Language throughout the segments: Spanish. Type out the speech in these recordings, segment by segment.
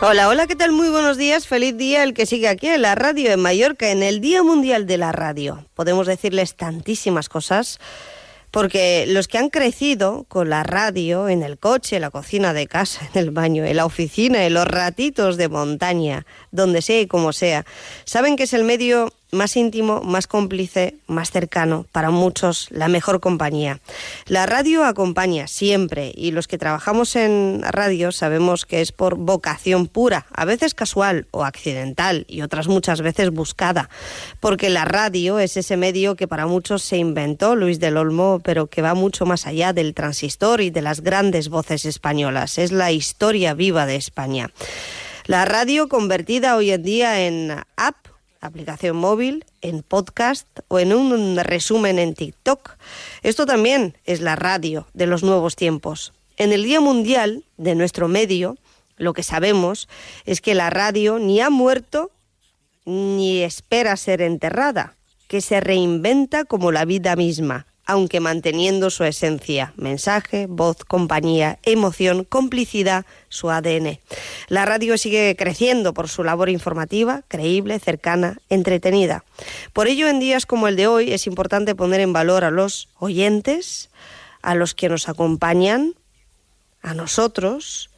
Hola, hola, ¿qué tal? Muy buenos días. Feliz día el que sigue aquí en la radio en Mallorca, en el Día Mundial de la Radio. Podemos decirles tantísimas cosas porque los que han crecido con la radio en el coche, en la cocina de casa, en el baño, en la oficina, en los ratitos de montaña, donde sea y como sea, saben que es el medio más íntimo, más cómplice, más cercano, para muchos la mejor compañía. La radio acompaña siempre y los que trabajamos en radio sabemos que es por vocación pura, a veces casual o accidental y otras muchas veces buscada, porque la radio es ese medio que para muchos se inventó Luis del Olmo, pero que va mucho más allá del transistor y de las grandes voces españolas. Es la historia viva de España. La radio convertida hoy en día en app aplicación móvil, en podcast o en un resumen en TikTok. Esto también es la radio de los nuevos tiempos. En el Día Mundial de nuestro medio, lo que sabemos es que la radio ni ha muerto ni espera ser enterrada, que se reinventa como la vida misma, aunque manteniendo su esencia, mensaje, voz, compañía, emoción, complicidad, su ADN. La radio sigue creciendo por su labor informativa, creíble, cercana, entretenida. Por ello, en días como el de hoy, es importante poner en valor a los oyentes, a los que nos acompañan, a nosotros,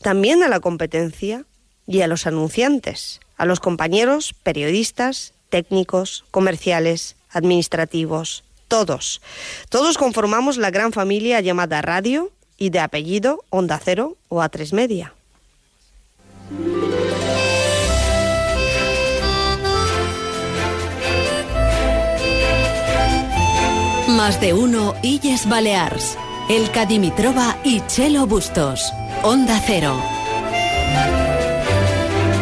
también a la competencia y a los anunciantes, a los compañeros periodistas, técnicos, comerciales, administrativos, todos. Todos conformamos la gran familia llamada radio y de apellido Onda Cero o A3 Media. Más de uno Illes Balears. El Cadimitrova y Chelo Bustos. Onda Cero.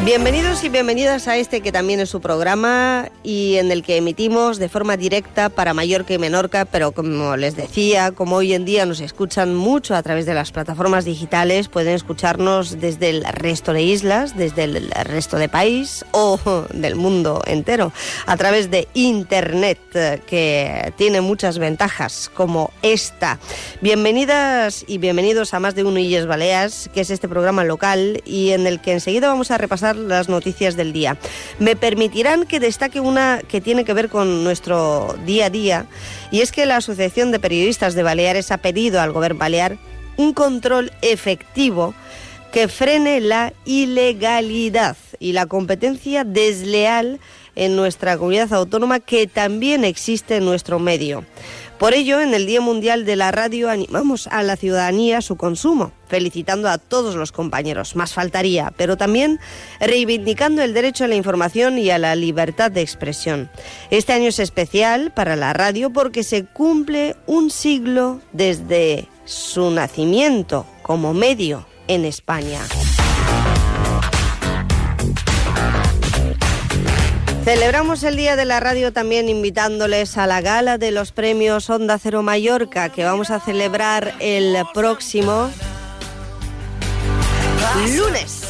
Bienvenidos y bienvenidas a este que también es su programa y en el que emitimos de forma directa para Mallorca y Menorca, pero como les decía, como hoy en día nos escuchan mucho a través de las plataformas digitales, pueden escucharnos desde el resto de islas, desde el resto de país o del mundo entero, a través de Internet, que tiene muchas ventajas como esta. Bienvenidas y bienvenidos a Más de Uno Illes Baleas, que es este programa local y en el que enseguida vamos a repasar las noticias del día. Me permitirán que destaque una que tiene que ver con nuestro día a día y es que la Asociación de Periodistas de Baleares ha pedido al Gobierno Balear un control efectivo que frene la ilegalidad y la competencia desleal en nuestra comunidad autónoma que también existe en nuestro medio. Por ello, en el Día Mundial de la Radio animamos a la ciudadanía a su consumo, felicitando a todos los compañeros, más faltaría, pero también reivindicando el derecho a la información y a la libertad de expresión. Este año es especial para la radio porque se cumple un siglo desde su nacimiento como medio en España. Celebramos el Día de la Radio también invitándoles a la gala de los premios Onda Cero Mallorca que vamos a celebrar el próximo lunes.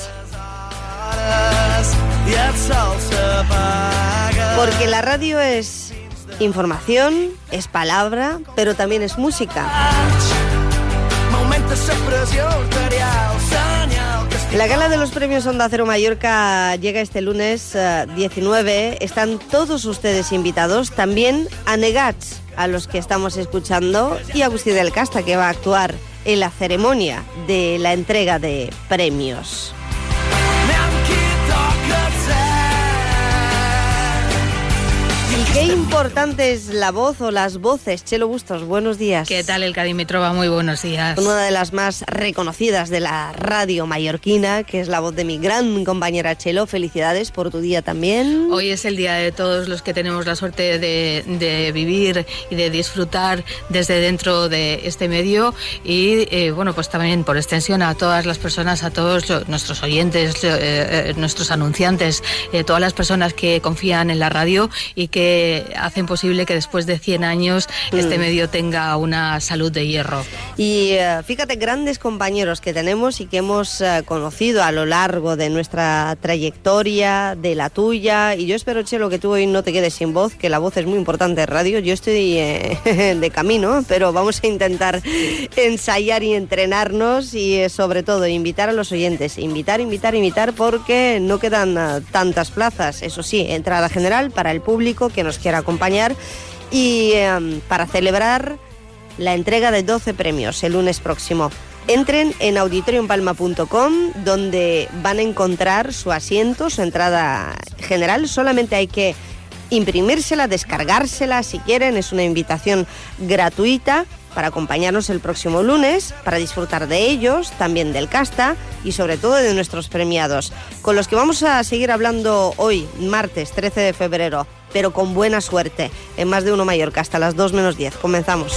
Porque la radio es información, es palabra, pero también es música. La gala de los premios Onda Cero Mallorca llega este lunes 19. Eh, Están todos ustedes invitados, también a Negats, a los que estamos escuchando, y a Agustín del Casta, que va a actuar en la ceremonia de la entrega de premios. Qué importante es la voz o las voces. Chelo Bustos, buenos días. ¿Qué tal el Cadimitrova? Muy buenos días. Una de las más reconocidas de la radio mallorquina, que es la voz de mi gran compañera Chelo. Felicidades por tu día también. Hoy es el día de todos los que tenemos la suerte de, vivir y de disfrutar desde dentro de este medio y eh, bueno, pues también por extensión a todas las personas, a todos nuestros oyentes, eh, eh, nuestros anunciantes, todas las personas que confían en la radio y que que hacen posible que después de 100 años este Mm. medio tenga una salud de hierro. Y eh, fíjate, grandes compañeros que tenemos y que hemos eh, conocido a lo largo de nuestra trayectoria, de la tuya. Y yo espero, Chelo, que tú hoy no te quedes sin voz, que la voz es muy importante en radio. Yo estoy eh, de camino, pero vamos a intentar ensayar y entrenarnos y eh, sobre todo invitar a los oyentes. Invitar, invitar, invitar porque no quedan eh, tantas plazas. Eso sí, entrada general para el público que nos quiera acompañar y eh, para celebrar la entrega de 12 premios el lunes próximo. Entren en auditoriumpalma.com donde van a encontrar su asiento, su entrada general. Solamente hay que imprimírsela, descargársela si quieren. Es una invitación gratuita para acompañarnos el próximo lunes, para disfrutar de ellos, también del casta y sobre todo de nuestros premiados, con los que vamos a seguir hablando hoy, martes 13 de febrero, pero con buena suerte, en más de uno Mallorca, hasta las 2 menos 10. Comenzamos.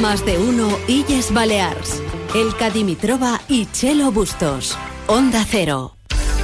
Más de uno Illes Balears. El Cadimitrova y Chelo Bustos. Onda Cero.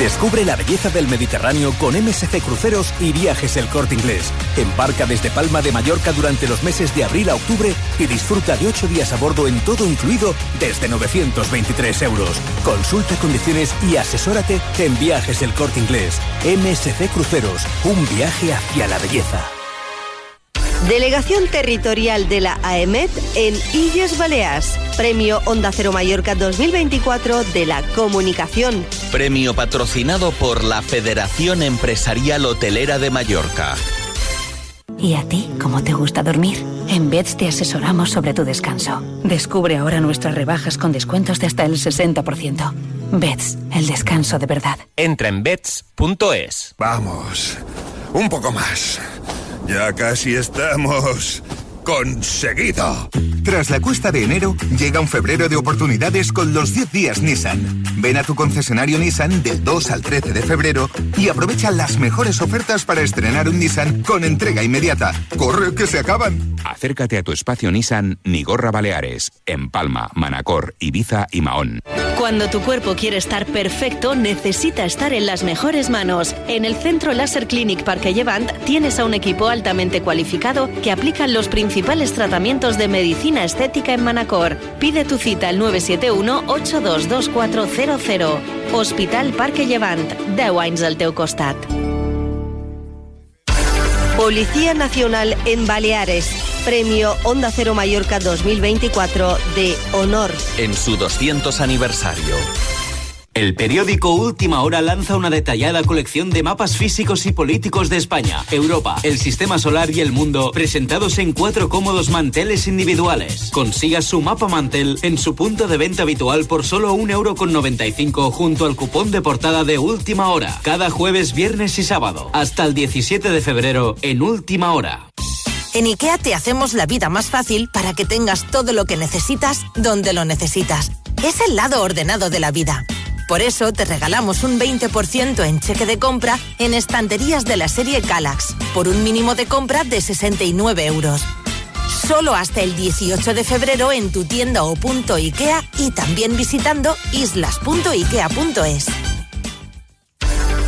Descubre la belleza del Mediterráneo con MSC Cruceros y Viajes El Corte Inglés. Embarca desde Palma de Mallorca durante los meses de abril a octubre y disfruta de ocho días a bordo en todo incluido desde 923 euros. Consulta condiciones y asesórate en Viajes El Corte Inglés. MSC Cruceros, un viaje hacia la belleza. Delegación Territorial de la AEMET en Illes Balears. Premio Onda Cero Mallorca 2024 de la Comunicación. Premio patrocinado por la Federación Empresarial Hotelera de Mallorca. ¿Y a ti cómo te gusta dormir? En Beds te asesoramos sobre tu descanso. Descubre ahora nuestras rebajas con descuentos de hasta el 60%. Beds, el descanso de verdad. Entra en bets.es. Vamos, un poco más. Ya casi estamos conseguido. Tras la cuesta de enero, llega un febrero de oportunidades con los 10 días Nissan. Ven a tu concesionario Nissan del 2 al 13 de febrero y aprovecha las mejores ofertas para estrenar un Nissan con entrega inmediata. ¡Corre que se acaban! Acércate a tu espacio Nissan Nigorra Baleares, en Palma, Manacor, Ibiza y Mahón. Cuando tu cuerpo quiere estar perfecto, necesita estar en las mejores manos. En el Centro Láser Clinic Parque Llevant tienes a un equipo altamente cualificado que aplica los principales tratamientos de medicina estética en Manacor. Pide tu cita al 971-822400. Hospital Parque Llevant. 10 anys al teu costat. Policía Nacional en Baleares. Premio Onda Cero Mallorca 2024 de Honor. En su 200 aniversario. El periódico Última Hora lanza una detallada colección de mapas físicos y políticos de España, Europa, el sistema solar y el mundo, presentados en cuatro cómodos manteles individuales. Consiga su mapa mantel en su punto de venta habitual por solo 1,95€ junto al cupón de portada de Última Hora, cada jueves, viernes y sábado, hasta el 17 de febrero en Última Hora. En IKEA te hacemos la vida más fácil para que tengas todo lo que necesitas donde lo necesitas. Es el lado ordenado de la vida. Por eso te regalamos un 20% en cheque de compra en estanterías de la serie Calax, por un mínimo de compra de 69 euros. Solo hasta el 18 de febrero en tu tienda o punto IKEA y también visitando islas.ikea.es.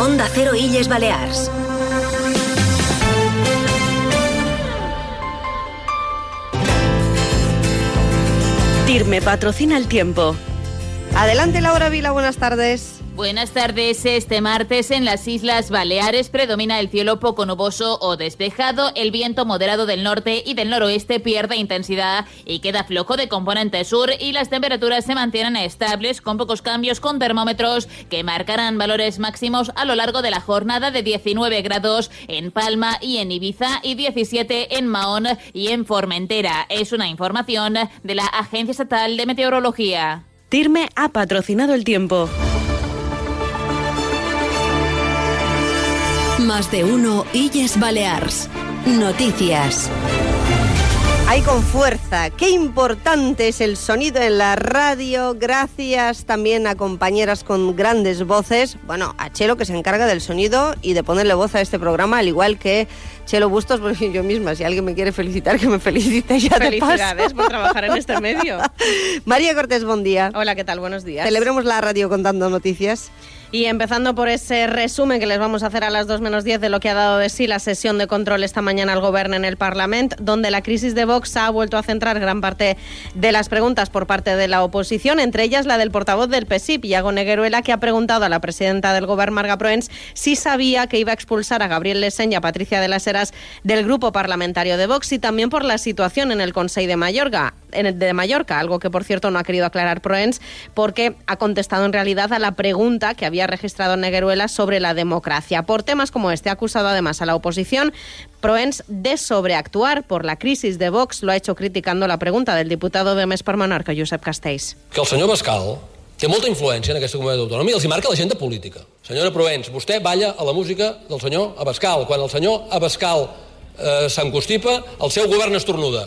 Onda Cero Illes Balears. TIRME patrocina el tiempo. Adelante Laura Vila, buenas tardes. Buenas tardes. Este martes en las Islas Baleares predomina el cielo poco nuboso o despejado. El viento moderado del norte y del noroeste pierde intensidad y queda flojo de componente sur y las temperaturas se mantienen estables con pocos cambios con termómetros que marcarán valores máximos a lo largo de la jornada de 19 grados en Palma y en Ibiza y 17 en Mahón y en Formentera. Es una información de la Agencia Estatal de Meteorología. Tirme ha patrocinado el tiempo. Más de uno Illes Balears. Noticias. Ahí con fuerza. Qué importante es el sonido en la radio. Gracias también a compañeras con grandes voces. Bueno, a Chelo que se encarga del sonido y de ponerle voz a este programa, al igual que Chelo Bustos, porque yo misma, si alguien me quiere felicitar, que me felicite ya de paso. Felicidades por trabajar en este medio. María Cortés, buen día. Hola, ¿qué tal? Buenos días. Celebremos la radio contando noticias. Y empezando por ese resumen que les vamos a hacer a las 2 menos 10 de lo que ha dado de sí la sesión de control esta mañana al Gobierno en el Parlamento, donde la crisis de Vox ha vuelto a centrar gran parte de las preguntas por parte de la oposición, entre ellas la del portavoz del PSIP, Iago Negueruela, que ha preguntado a la presidenta del Gobierno, Marga Proens, si sabía que iba a expulsar a Gabriel Lesen y a Patricia de las Heras del grupo parlamentario de Vox y también por la situación en el Consejo de Mallorca, de Mallorca, algo que por cierto no ha querido aclarar Proens porque ha contestado en realidad a la pregunta que había registrado Negueruela sobre la democracia. Por temas como este ha acusado además a la oposición Proens de sobreactuar por la crisis de Vox. Lo ha hecho criticando la pregunta del diputado de Més per Menorca, Josep Castells. Que el senyor Bascal té molta influència en aquesta comunitat autònoma i els hi marca l'agenda política. Senyora Proens, vostè balla a la música del senyor Abascal. Quan el senyor Abascal eh, s'encostipa, el seu govern estornuda.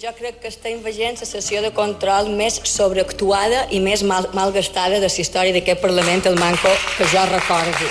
Jo crec que estem veient la sessió de control més sobreactuada i més mal, malgastada de la història d'aquest Parlament, el manco que jo recordo.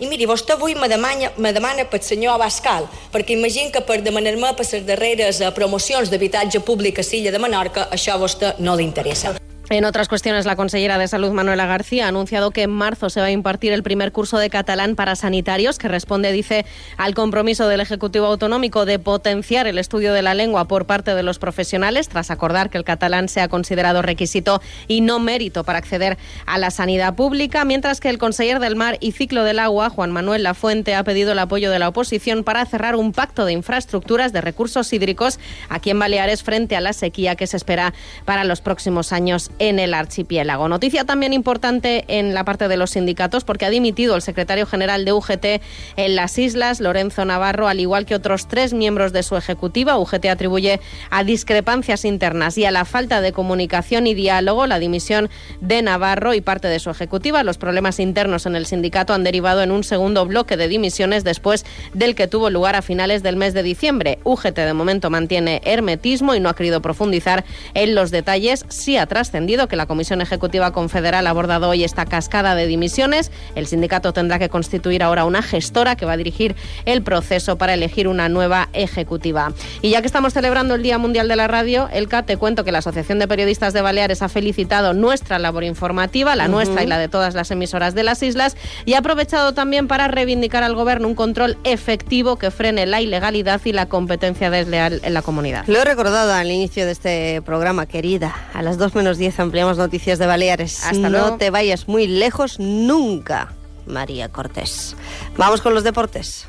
I miri, vostè avui me demana, me demana pel senyor Abascal, perquè imagino que per demanar-me per les darreres eh, promocions d'habitatge públic a Silla de Menorca, això a vostè no li interessa. En otras cuestiones, la consellera de Salud, Manuela García, ha anunciado que en marzo se va a impartir el primer curso de catalán para sanitarios, que responde, dice, al compromiso del Ejecutivo Autonómico de potenciar el estudio de la lengua por parte de los profesionales, tras acordar que el catalán sea considerado requisito y no mérito para acceder a la sanidad pública, mientras que el conseller del Mar y Ciclo del Agua, Juan Manuel Lafuente, ha pedido el apoyo de la oposición para cerrar un pacto de infraestructuras de recursos hídricos aquí en Baleares frente a la sequía que se espera para los próximos años en el archipiélago. Noticia también importante en la parte de los sindicatos porque ha dimitido el secretario general de UGT en las islas, Lorenzo Navarro, al igual que otros tres miembros de su ejecutiva. UGT atribuye a discrepancias internas y a la falta de comunicación y diálogo la dimisión de Navarro y parte de su ejecutiva. Los problemas internos en el sindicato han derivado en un segundo bloque de dimisiones después del que tuvo lugar a finales del mes de diciembre. UGT de momento mantiene hermetismo y no ha querido profundizar en los detalles. Sí ha trascendido que la Comisión Ejecutiva Confederal ha abordado hoy esta cascada de dimisiones. El sindicato tendrá que constituir ahora una gestora que va a dirigir el proceso para elegir una nueva ejecutiva. Y ya que estamos celebrando el Día Mundial de la Radio, Elka, te cuento que la Asociación de Periodistas de Baleares ha felicitado nuestra labor informativa, la nuestra y la de todas las emisoras de las islas, y ha aprovechado también para reivindicar al Gobierno un control efectivo que frene la ilegalidad y la competencia desleal en la comunidad. Lo he recordado al inicio de este programa, querida. A las 2 menos 10 ampliamos noticias de Baleares. Hasta no luego. te vayas muy lejos nunca, María Cortés. Vamos con los deportes.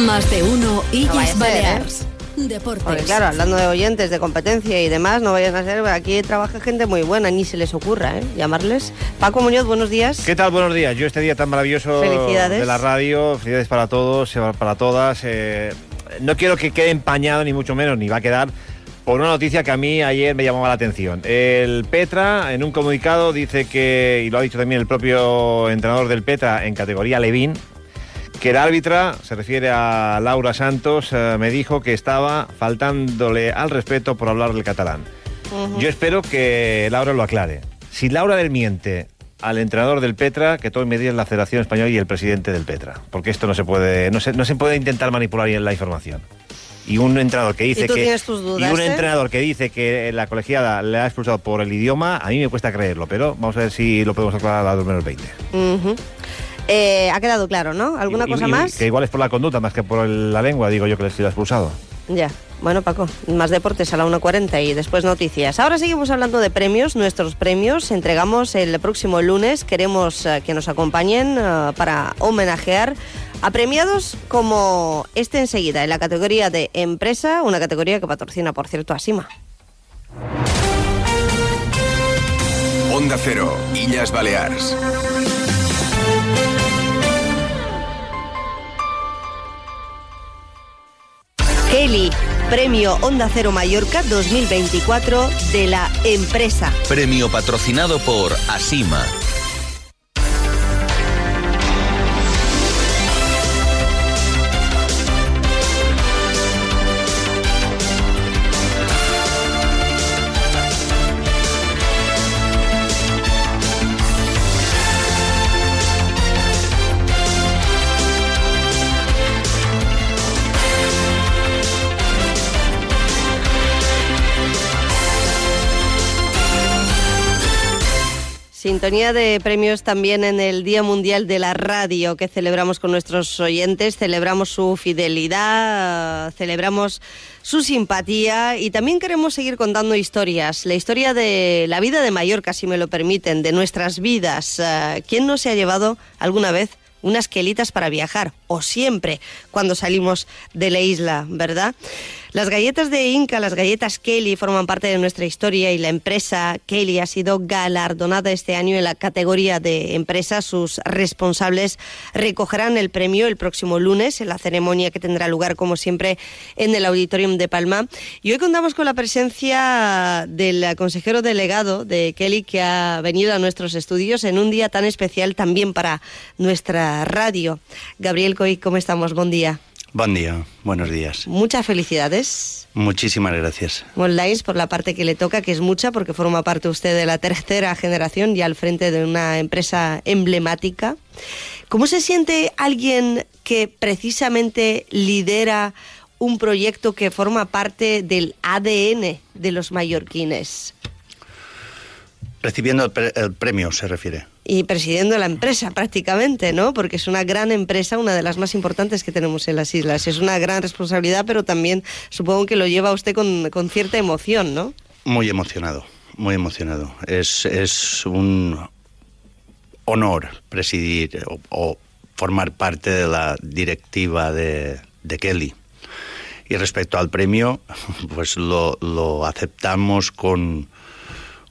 Más de uno No Illes ser, Balears. Porque Deportes. claro, hablando de oyentes, de competencia y demás, no vayan a ser... Aquí trabaja gente muy buena, ni se les ocurra ¿eh? llamarles. Paco Muñoz, buenos días. ¿Qué tal? Buenos días. Yo este día tan maravilloso Felicidades. de la radio, felicidades para todos, eh, para todas. eh, no quiero que quede empañado, ni mucho menos, ni va a quedar por una noticia que a mí ayer me llamaba la atención. El Petra, en un comunicado, dice que, y lo ha dicho también el propio entrenador del Petra en categoría Levín, que la árbitra, se refiere a Laura Santos, eh, me dijo que estaba faltándole al respeto por hablar del catalán. Yo espero que Laura lo aclare. Si Laura le miente al entrenador del Petra, que tome medidas la Federación Española y el presidente del Petra, porque esto no se puede, no se, no se puede intentar manipular la información. Y un entrenador que dice ¿Y tú que tienes tus dudas, y un eh? entrenador que dice que la colegiada le ha expulsado por el idioma, a mí me cuesta creerlo, pero vamos a ver si lo podemos aclarar a las 2 menos 20. Ujú. Eh, ha quedado claro, ¿no? ¿Alguna Y- cosa y- más? Que igual es por la conducta más que por el- la lengua, digo yo que les ha expulsado. Ya. Bueno, Paco, más deportes a la 1.40 y después noticias. Ahora seguimos hablando de premios, nuestros premios. Entregamos el próximo lunes. Queremos eh, que nos acompañen eh, para homenajear a premiados como este enseguida, en la categoría de empresa, una categoría que patrocina, por cierto, Asima. Onda Cero, Illas Baleares. Kelly, Premio Onda Cero Mallorca 2024 de la empresa. Premio patrocinado por Asima. Sintonía de premios también en el Día Mundial de la Radio que celebramos con nuestros oyentes, celebramos su fidelidad, celebramos su simpatía y también queremos seguir contando historias, la historia de la vida de Mallorca, si me lo permiten, de nuestras vidas. Eh, ¿Quién no se ha llevado alguna vez unas quelitas para viajar? O siempre cuando salimos de la isla, ¿verdad? Las galletas de Inca, las galletas Kelly, forman parte de nuestra historia y la empresa Kelly ha sido galardonada este año en la categoría de empresa. Sus responsables recogerán el premio el próximo lunes en la ceremonia que tendrá lugar, como siempre, en el Auditorium de Palma. Y hoy contamos con la presencia del consejero delegado de Kelly que ha venido a nuestros estudios en un día tan especial también para nuestra radio. Gabriel Coy, ¿cómo estamos? Buen día. Buen día, buenos días. Muchas felicidades. Muchísimas gracias. Monlines por la parte que le toca, que es mucha, porque forma parte usted de la tercera generación y al frente de una empresa emblemática. ¿Cómo se siente alguien que precisamente lidera un proyecto que forma parte del ADN de los mallorquines? Recibiendo el, pre el premio, se refiere y presidiendo la empresa prácticamente, ¿no? Porque es una gran empresa, una de las más importantes que tenemos en las islas. Es una gran responsabilidad, pero también supongo que lo lleva usted con, con cierta emoción, ¿no? Muy emocionado, muy emocionado. Es, es un honor presidir o, o, formar parte de la directiva de, de Kelly. Y respecto al premio, pues lo, lo aceptamos con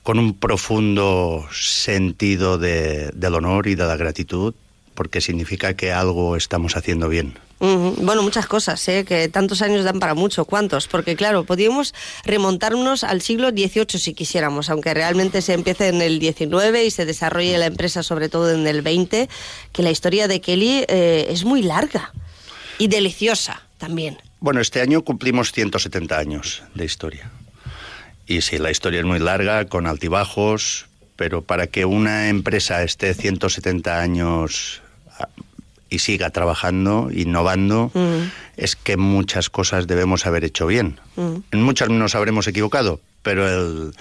con un profundo sentido de, del honor y de la gratitud, porque significa que algo estamos haciendo bien. Uh -huh. Bueno, muchas cosas, ¿eh? que tantos años dan para mucho. ¿Cuántos? Porque claro, podríamos remontarnos al siglo XVIII si quisiéramos, aunque realmente se empiece en el XIX y se desarrolle la empresa sobre todo en el XX, que la historia de Kelly eh, es muy larga y deliciosa también. Bueno, este año cumplimos 170 años de historia. Y sí, la historia es muy larga, con altibajos, pero para que una empresa esté 170 años ah, y siga trabajando, innovando, mm. es que muchas cosas debemos haber hecho bien. Mm. En muchas nos habremos equivocado, pero el,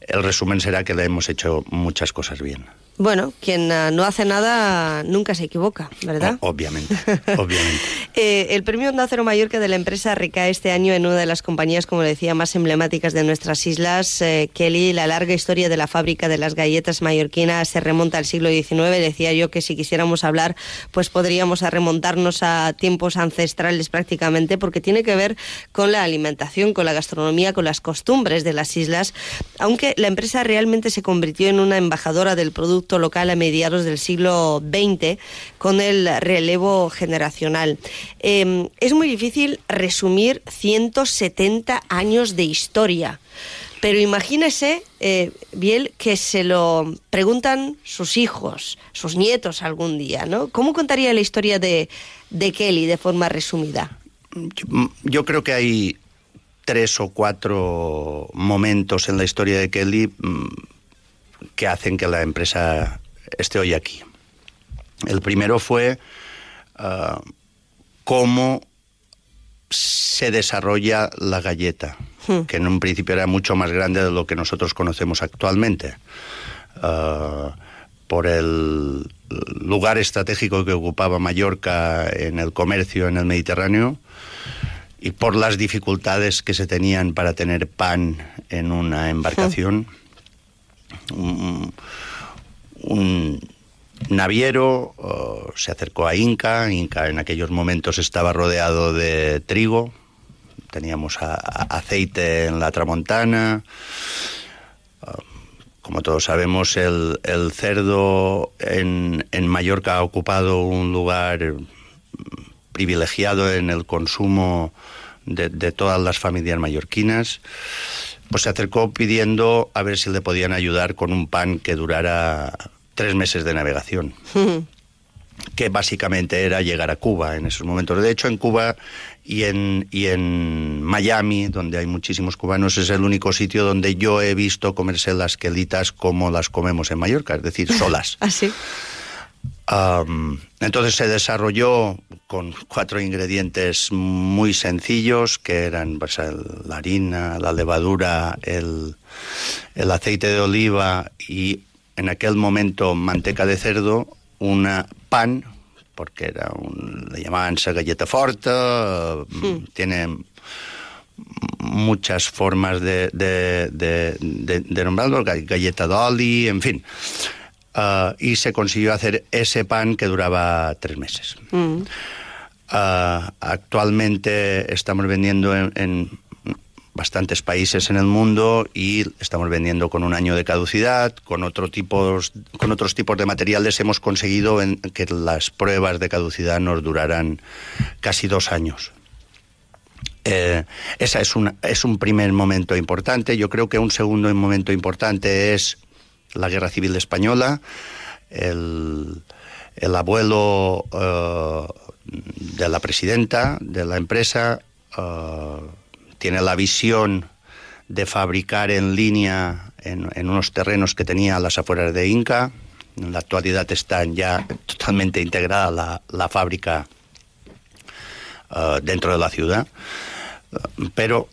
el resumen será que le hemos hecho muchas cosas bien. Bueno, quien uh, no hace nada nunca se equivoca, ¿verdad? O, obviamente, obviamente. eh, el premio Onda Cero Mallorca de la empresa recae este año en una de las compañías, como decía, más emblemáticas de nuestras islas. Eh, Kelly, la larga historia de la fábrica de las galletas mallorquinas se remonta al siglo XIX. Decía yo que si quisiéramos hablar, pues podríamos remontarnos a tiempos ancestrales prácticamente, porque tiene que ver con la alimentación, con la gastronomía, con las costumbres de las islas, aunque la empresa realmente se convirtió en una embajadora del producto local a mediados del siglo XX con el relevo generacional. Eh, es muy difícil resumir 170 años de historia. Pero imagínese, eh, Biel, que se lo preguntan sus hijos, sus nietos algún día, ¿no? ¿Cómo contaría la historia de, de Kelly de forma resumida? Yo, yo, creo que hay tres o cuatro momentos en la historia de Kelly que hacen que la empresa esté hoy aquí. El primero fue uh, cómo se desarrolla la galleta, hmm. que en un principio era mucho más grande de lo que nosotros conocemos actualmente. Uh, por el lugar estratégico que ocupaba Mallorca en el comercio en el Mediterráneo y por las dificultades que se tenían para tener pan en una embarcación, un, naviero se acercó a Inca. Inca en aquellos momentos estaba rodeado de trigo. Teníamos aceite en la tramontana. Uh, como todos sabemos, el, el cerdo en, en, Mallorca ha ocupado un lugar privilegiado en el consumo de, de todas las familias mallorquinas pues se acercó pidiendo a ver si le podían ayudar con un pan que durara tres meses de navegación. que básicamente era llegar a Cuba en esos momentos. De hecho, en Cuba y en, y en Miami, donde hay muchísimos cubanos, es el único sitio donde yo he visto comerse las quelitas como las comemos en Mallorca, es decir, solas. Así. Um, entonces se desarrolló con cuatro ingredientes muy sencillos, que eran pues, el, la harina, la levadura, el, el aceite de oliva y en aquel momento manteca de cerdo, una pan, porque era un, le llamaban esa galleta forta, mm. tiene muchas formas de, de, de, de, de nombrarlo, galleta d'oli, en fin. Uh, y se consiguió hacer ese pan que duraba tres meses. Mm. Uh, actualmente estamos vendiendo en, en, bastantes países en el mundo y estamos vendiendo con un año de caducidad, con, otro tipos, con otros tipos de materiales hemos conseguido en, que las pruebas de caducidad nos durarán casi dos años. Eh, esa es, una, es un primer momento importante. Yo creo que un segundo momento importante es la Guerra Civil Española. El, el abuelo uh, de la presidenta de la empresa uh, tiene la visión de fabricar en línea en, unos terrenos que tenía a las afueras de Inca. En la actualidad está ya totalmente integrada la, la fábrica uh, dentro de la ciudad. Pero,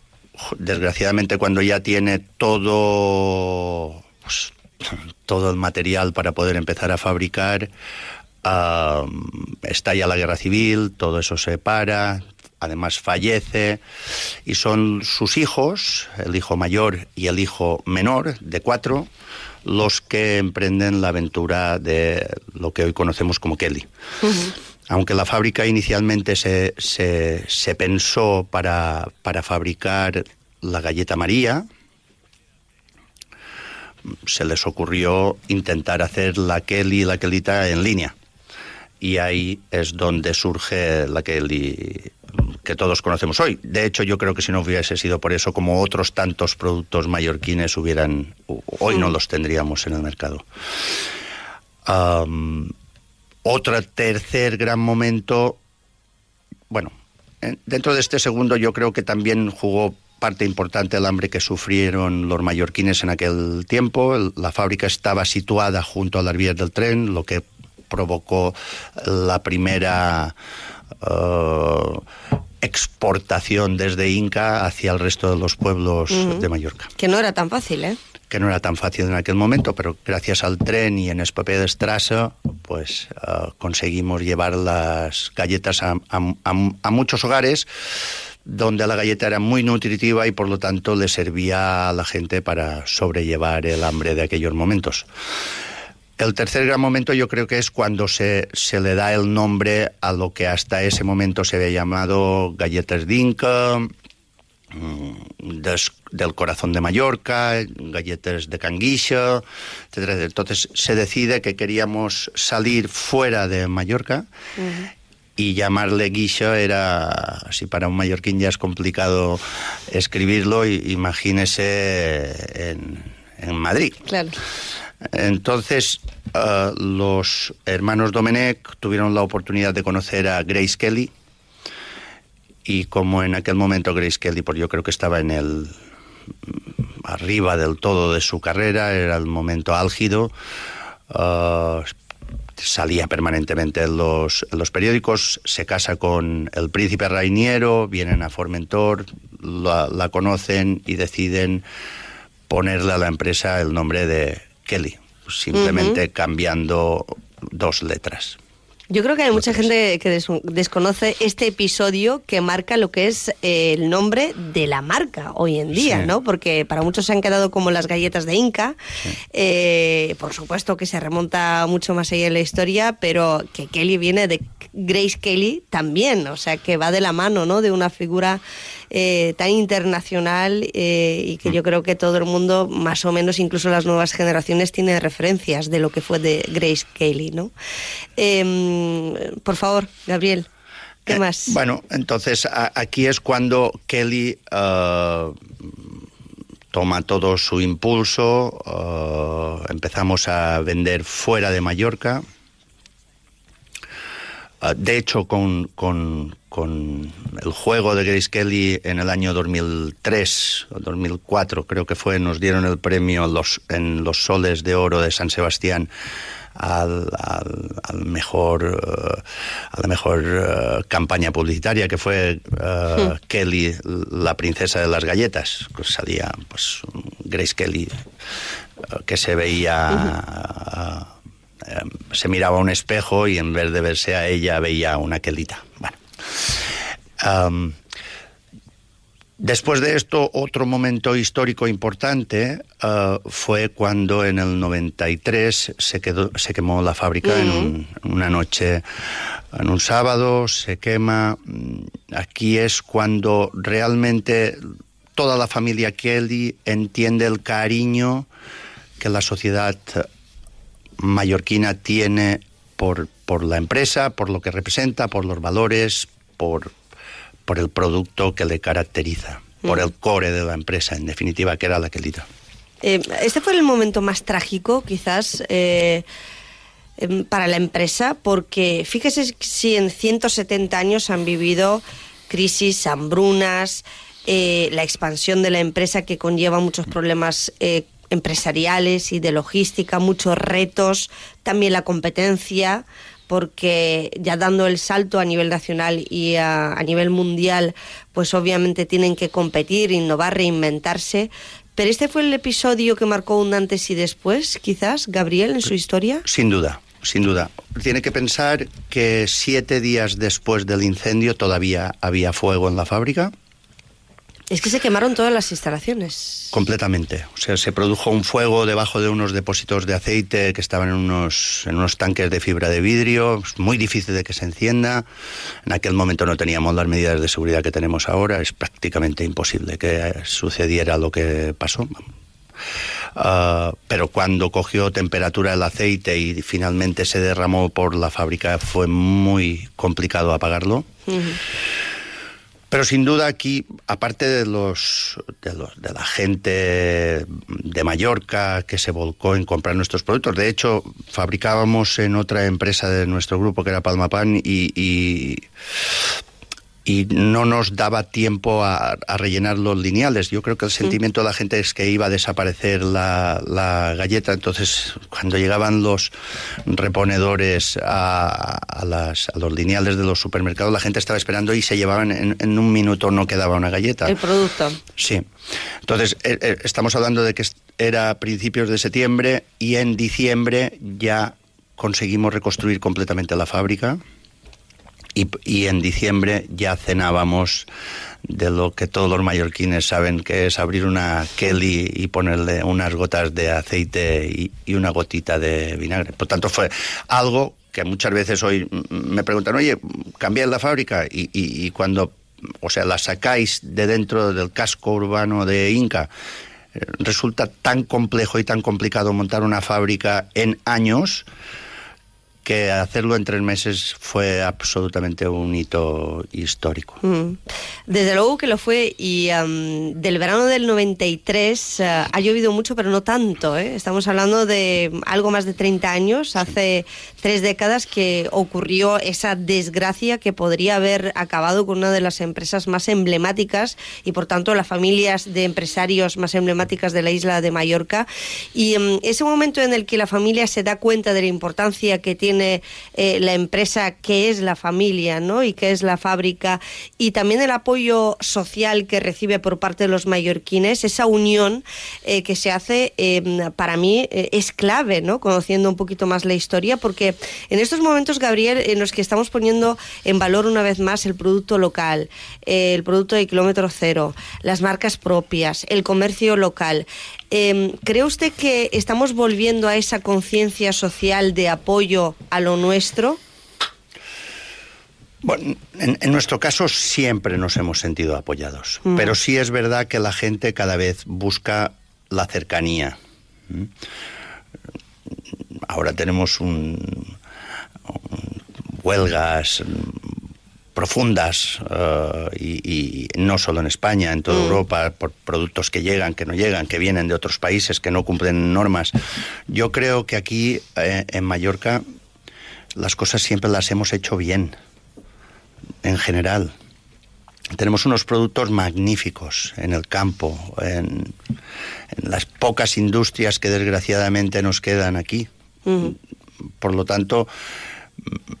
desgraciadamente, cuando ya tiene todo, pues, todo el material para poder empezar a fabricar, uh, estalla la guerra civil, todo eso se para, además fallece y son sus hijos, el hijo mayor y el hijo menor de cuatro, los que emprenden la aventura de lo que hoy conocemos como Kelly. Uh -huh. Aunque la fábrica inicialmente se, se, se pensó para, para, fabricar la galleta María, se les ocurrió intentar hacer la Kelly y la Kelita en línea. Y ahí es donde surge la Kelly que todos conocemos hoy. De hecho, yo creo que si no hubiese sido por eso, como otros tantos productos mallorquines hubieran, hoy no los tendríamos en el mercado. Um, otro tercer gran momento, bueno, dentro de este segundo yo creo que también jugó parte importante el hambre que sufrieron los mallorquines en aquel tiempo. La fábrica estaba situada junto a las vías del tren, lo que provocó la primera uh, exportación desde Inca hacia el resto de los pueblos uh -huh. de Mallorca. Que no era tan fácil, ¿eh? Que no era tan fácil en aquel momento, pero gracias al tren y en Espapé de Estrasa, pues uh, conseguimos llevar las galletas a, a, a, a muchos hogares donde la galleta era muy nutritiva y por lo tanto le servía a la gente para sobrellevar el hambre de aquellos momentos. El tercer gran momento yo creo que es cuando se, se, le da el nombre a lo que hasta ese momento se había llamado galletas d'Inca, des, del corazón de Mallorca, galletas de Canguixa, etc. Entonces se decide que queríamos salir fuera de Mallorca y llamarle guixa era, si para un mallorquín ya es complicado escribirlo, imagínese en, en Madrid. Claro. Entonces, uh, los hermanos Domenech tuvieron la oportunidad de conocer a Grace Kelly y como en aquel momento Grace Kelly, pues yo creo que estaba en el arriba del todo de su carrera, era el momento álgido, uh, salía permanentemente en los, en los, periódicos, se casa con el príncipe Rainiero, vienen a Formentor, la, la, conocen y deciden ponerle a la empresa el nombre de Kelly, simplemente uh -huh. cambiando dos letras. Yo creo que hay mucha gente que des desconoce este episodio que marca lo que es eh, el nombre de la marca hoy en día, Sí. ¿no? Porque para muchos se han quedado como las galletas de Inca. Eh, por supuesto que se remonta mucho más allá en la historia, pero que Kelly viene de Grace Kelly también, o sea que va de la mano, ¿no? De una figura eh, tan internacional eh, y que yo creo que todo el mundo, más o menos, incluso las nuevas generaciones, tiene referencias de lo que fue de Grace Kelly, ¿no? Em, por favor, Gabriel, ¿qué más? Bueno, entonces a- aquí es cuando Kelly eh, toma todo su impulso, eh, empezamos a vender fuera de Mallorca. Eh, de hecho, con, con- con el juego de Grace Kelly en el año 2003 o 2004, creo que fue, nos dieron el premio los, en los Soles de Oro de San Sebastián al, al- al mejor eh, a la mejor eh, campaña publicitaria que fue eh, Hmm. Kelly la princesa de las galletas que salía pues Grace Kelly que se veía eh, se miraba a un espejo y en vez de verse a ella veía una Kelita bueno. Am, Después de esto, otro momento histórico importante eh, fue cuando en el 93 se, quedó, se quemó la fábrica en un- una noche, en un sábado, se quema. Mm, Aquí es cuando realmente toda la familia Kelly entiende el cariño que la sociedad mallorquina tiene por, por la empresa, por lo que representa, por los valores, por, por el producto que le caracteriza, por Mm. el core de la empresa, en definitiva, que era la Kelita. Eh, este fue el momento más trágico, quizás, eh, em, para la empresa, porque fíjese si en 170 años han vivido crisis, hambrunas, eh, la expansión de la empresa que conlleva muchos problemas eh, empresariales y de logística, muchos retos, también la competencia, porque ya dando el salto a nivel nacional y a, a nivel mundial, pues obviamente tienen que competir, innovar, reinventarse. Pero este fue el episodio que marcó un antes y después, quizás, Gabriel, en su historia. Sin duda, sin duda. Tiene que pensar que siete días después del incendio todavía había fuego en la fábrica. Es que se quemaron todas las instalaciones. Completamente. O sea, se produjo un fuego debajo de unos depósitos de aceite que estaban en unos, en unos tanques de fibra de vidrio. Es muy difícil de que se encienda. En aquel momento no teníamos las medidas de seguridad que tenemos ahora. Es prácticamente imposible que sucediera lo que pasó. Ah, pero cuando cogió temperatura el aceite y finalmente se derramó por la fábrica fue muy complicado apagarlo. Pero sin duda aquí, aparte de los, de los de la gente de Mallorca que se volcó en comprar nuestros productos, de hecho fabricábamos en otra empresa de nuestro grupo que era Palmapan y, y, y no nos daba tiempo a, a rellenar los lineales. Yo creo que el sentimiento de la gente es que iba a desaparecer la, la galleta, entonces cuando llegaban los reponedores a, a las- a los lineales de los supermercados, la gente estaba esperando y se llevaban en, en un minuto no quedaba una galleta. El producto. Sí. Entonces, eh, eh, estamos hablando de que era principios de septiembre y en diciembre ya conseguimos reconstruir completamente la fábrica y, y en diciembre ya cenábamos de lo que todos los mallorquines saben que es abrir una Kelly y ponerle unas gotas de aceite y, y una gotita de vinagre. Por tanto, fue algo que muchas veces hoy me preguntan, oye, ¿cambiáis la fábrica? Y, y- y cuando, o sea, la sacáis de dentro del casco urbano de Inca, eh, resulta tan complejo y tan complicado montar una fábrica en años que hacerlo en tres meses fue absolutamente un hito histórico. Mm. Desde luego que lo fue y am, del verano del 93 eh, ha llovido mucho, pero no tanto. ¿eh? Estamos hablando de algo más de 30 años, hace tres décadas que ocurrió esa desgracia que podría haber acabado con una de las empresas más emblemáticas y por tanto las familias de empresarios más emblemáticas de la isla de Mallorca. Y em, ese momento en el que la familia se da cuenta de la importancia que tiene eh, la empresa, que es la familia, ¿no? Y que es la fábrica, y también el apoyo social que recibe por parte de los mallorquines, esa unión eh, que se hace, em, para mí es clave, ¿no? Conociendo un poquito más la historia, porque en estos momentos, Gabriel, en los que estamos poniendo en valor una vez más el producto local, el producto de kilómetro cero, las marcas propias, el comercio local. Eh, ¿Cree usted que estamos volviendo a esa conciencia social de apoyo a lo nuestro? Bueno, en, nuestro caso siempre nos hemos sentido apoyados, mm. pero sí es verdad que la gente cada vez busca la cercanía. Ahora tenemos un huelgas profundas uh, y, y, no solo en España, en toda mm. Europa, por productos que llegan, que no llegan, que vienen de otros países, que no cumplen normas. Yo creo que aquí eh, en Mallorca las cosas siempre las hemos hecho bien, en general. Tenemos unos productos magníficos en el campo, en, en las pocas industrias que desgraciadamente nos quedan aquí. Mm. Por lo tanto,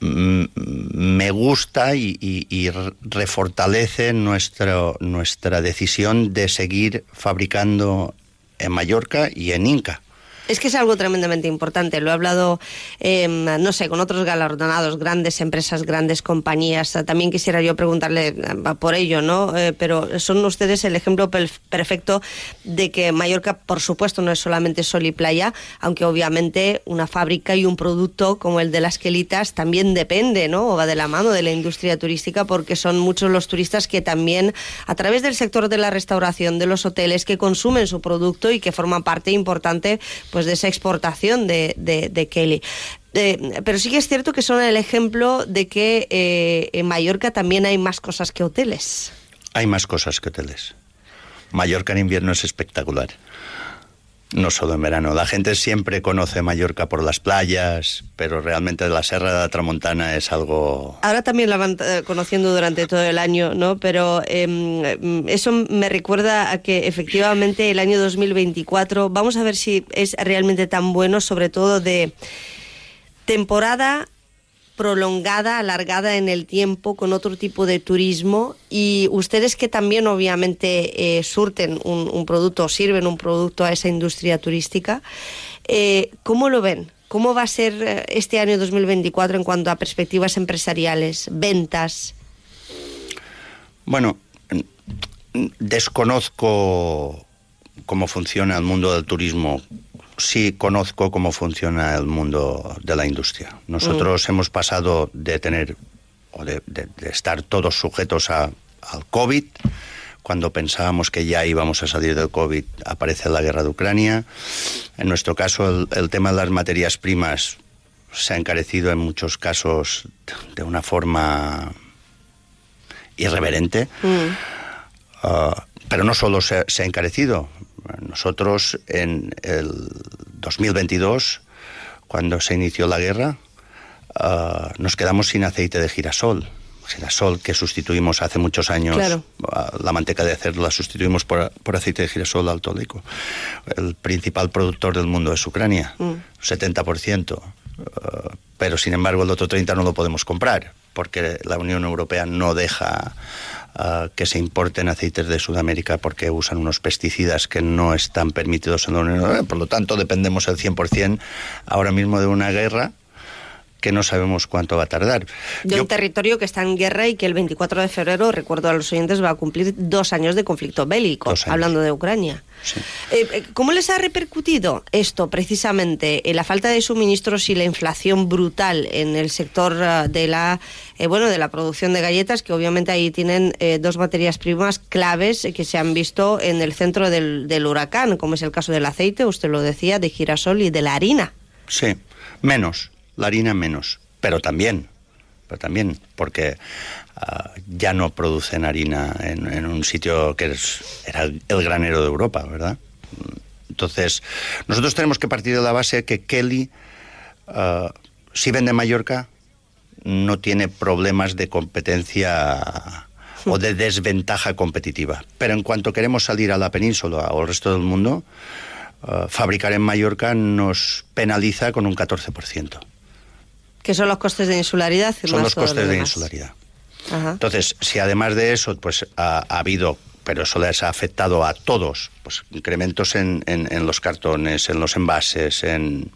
me gusta y, refortalece nuestra decisión de seguir fabricando en Mallorca y en Inca. Es que es algo tremendamente importante. Lo he hablado, em, no sé, con otros galardonados, grandes empresas, grandes compañías. También quisiera yo preguntarle eh, por ello, ¿no? Eh, pero son ustedes el ejemplo perfecto de que Mallorca, por supuesto, no es solamente sol y playa, aunque obviamente una fábrica y un producto como el de las quelitas también depende, ¿no? O va de la mano de la industria turística porque son muchos los turistas que también, a través del sector de la restauración, de los hoteles, que consumen su producto y que forman parte importante, pues de esa exportación de, Kelly. Eh, pero sí que es cierto que son el ejemplo de que eh, en Mallorca también hay más cosas que hoteles. Hay más cosas que hoteles. Mallorca en invierno es espectacular no solo en verano. La gente siempre conoce Mallorca por las playas, pero realmente la Serra de la Tramontana es algo... Ahora también la van eh, conociendo durante todo el año, ¿no? Pero em, eso me recuerda a que efectivamente el año 2024, vamos a ver si es realmente tan bueno, sobre todo de temporada prolongada, alargada en el tiempo, con otro tipo de turismo y ustedes que también obviamente eh, surten un, producto o sirven un producto a esa industria turística, eh, ¿cómo lo ven? ¿Cómo va a ser eh, este año 2024 en cuanto a perspectivas empresariales, ventas? Bueno, desconozco cómo funciona el mundo del turismo sí conozco cómo funciona el mundo de la industria. Nosotros mm. hemos pasado de tener o de, estar todos sujetos a, al COVID. Cuando pensábamos que ya íbamos a salir del COVID, aparece la guerra de Ucrania. En nuestro caso, el, tema de las materias primas se ha encarecido en muchos casos de una forma irreverente. Mm. Ah, pero no solo se, ha encarecido. Nosotros en el 2022, cuando se inició la guerra, ah, nos quedamos sin aceite de girasol. Girasol que sustituimos hace muchos años, ah, la manteca de cerdo la sustituimos por, aceite de girasol altoleico. El principal productor del mundo es Ucrania, 70%. Mm. Ah, pero sin embargo el otro 30% no lo podemos comprar porque la Unión Europea no deja que se importen aceites de Sudamérica porque usan unos pesticidas que no están permitidos en la Unión Europea. Por lo tanto, dependemos el 100% ahora mismo de una guerra que no sabemos cuánto va a tardar. De un territorio que está en guerra y que el 24 de febrero, recuerdo a los oyentes, va a cumplir dos años de conflicto bélico, hablando de Ucrania. Eh, eh, ¿Cómo les ha repercutido esto precisamente, en la falta de suministros y la inflación brutal en el sector eh, de la bueno de la producción de galletas, que obviamente ahí tienen dos materias primas claves que se han visto en el centro del, del huracán, como es el caso del aceite, usted lo decía, de girasol y de la harina? Sí, menos la harina menos, pero también, pero también, porque ah, ya no producen harina en, un sitio que era el granero de Europa, ¿verdad? Entonces, nosotros tenemos que partir de la base que Kelly, uh, si vende Mallorca, no tiene problemas de competencia o de desventaja competitiva. Pero en cuanto queremos salir a la península o al resto del mundo, ah, fabricar en Mallorca nos penaliza con un 14%. Que son los costes de insularidad. Son los costes de insularidad. Entonces, si además de eso, pues ha, habido pero eso les ha afectado a todos, pues incrementos en, en, los cartones, en los envases, en,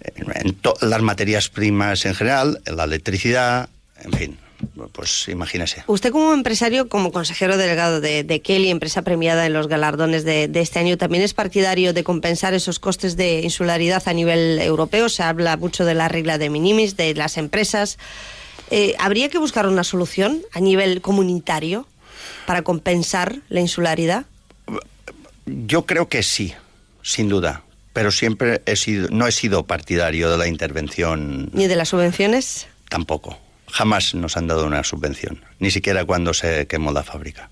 en las materias primas en general, en la electricidad, en fin, pues imagínese. Usted como empresario, como consejero delegado de, Kelly, empresa premiada en los galardones de, este año, también es partidario de compensar esos costes de insularidad a nivel europeo. Se habla mucho de la regla de minimis, de las empresas. Eh, ¿Habría que buscar una solución a nivel comunitario para compensar la insularidad? Yo creo que sí, sin duda. Pero siempre he sido, no he sido partidario de la intervención. ¿Ni de las subvenciones? Tampoco. Jamás nos han dado una subvención, ni siquiera cuando se quemó la fábrica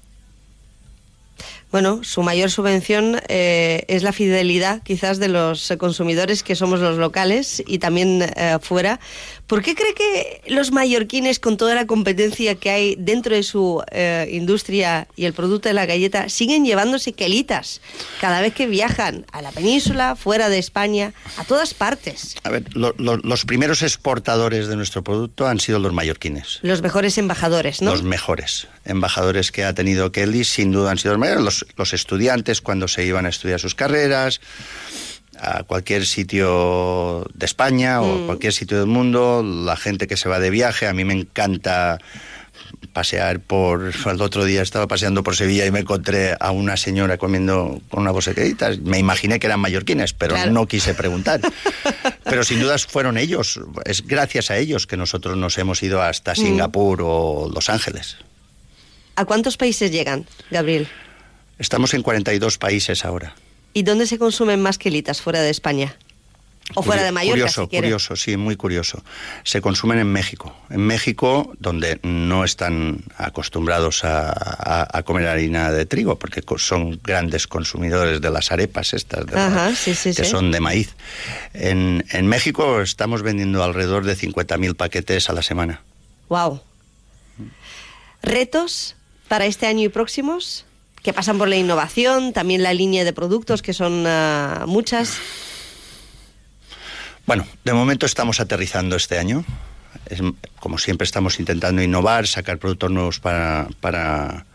bueno, su mayor subvención eh, es la fidelidad quizás de los consumidores que somos los locales y también eh, fuera. ¿Por qué cree que los mallorquines, con toda la competencia que hay dentro de su eh, industria y el producto de la galleta, siguen llevándose quelitas cada vez que viajan a la península, fuera de España, a todas partes? A ver, los primeros exportadores de nuestro producto han sido los mallorquines. Los mejores embajadores, ¿no? Los mejores embajadores que ha tenido Kelly, sin duda han sido los mayores. Los, los estudiantes cuando se iban a estudiar sus carreras a cualquier sitio de España o mm. cualquier sitio del mundo, la gente que se va de viaje, a mí me encanta pasear por el otro día estaba paseando por Sevilla y me encontré a una señora comiendo con una bosequedita me imaginé que eran mallorquines pero no quise preguntar pero sin dudas fueron ellos es gracias a ellos que nosotros nos hemos ido hasta mm. Singapur o Los Ángeles ¿a cuántos países llegan Gabriel? Estamos en 42 países ahora ¿Y dónde se consumen más quelitas fuera de España? O fuera de Mallorca, Curioso, curioso, sí, muy curioso. Se consumen en México. En México, donde no están acostumbrados a, comer harina de trigo, porque son grandes consumidores de las arepas estas, que son de maíz. En, en México estamos vendiendo alrededor de 50.000 paquetes a la semana. ¡Wow! ¿Retos para este año y próximos? Que pasan por la innovación, también la línea de productos, que son ah, muchas. Bueno, de momento estamos aterrizando este año. como siempre estamos intentando innovar, sacar productos nuevos para, para,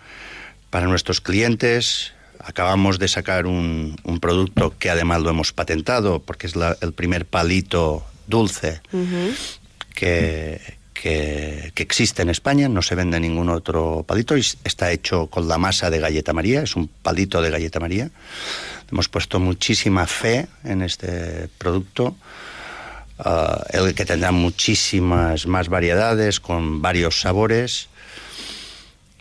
para nuestros clientes. Acabamos de sacar un, un, producto que además lo hemos patentado porque es el primer palito dulce que, que, existe en España, no se vende ningún otro palito, y está hecho con la masa de galleta María, es un palito de galleta María. Hemos puesto muchísima fe en este producto, ah, el que tendrá muchísimas más variedades, con varios sabores.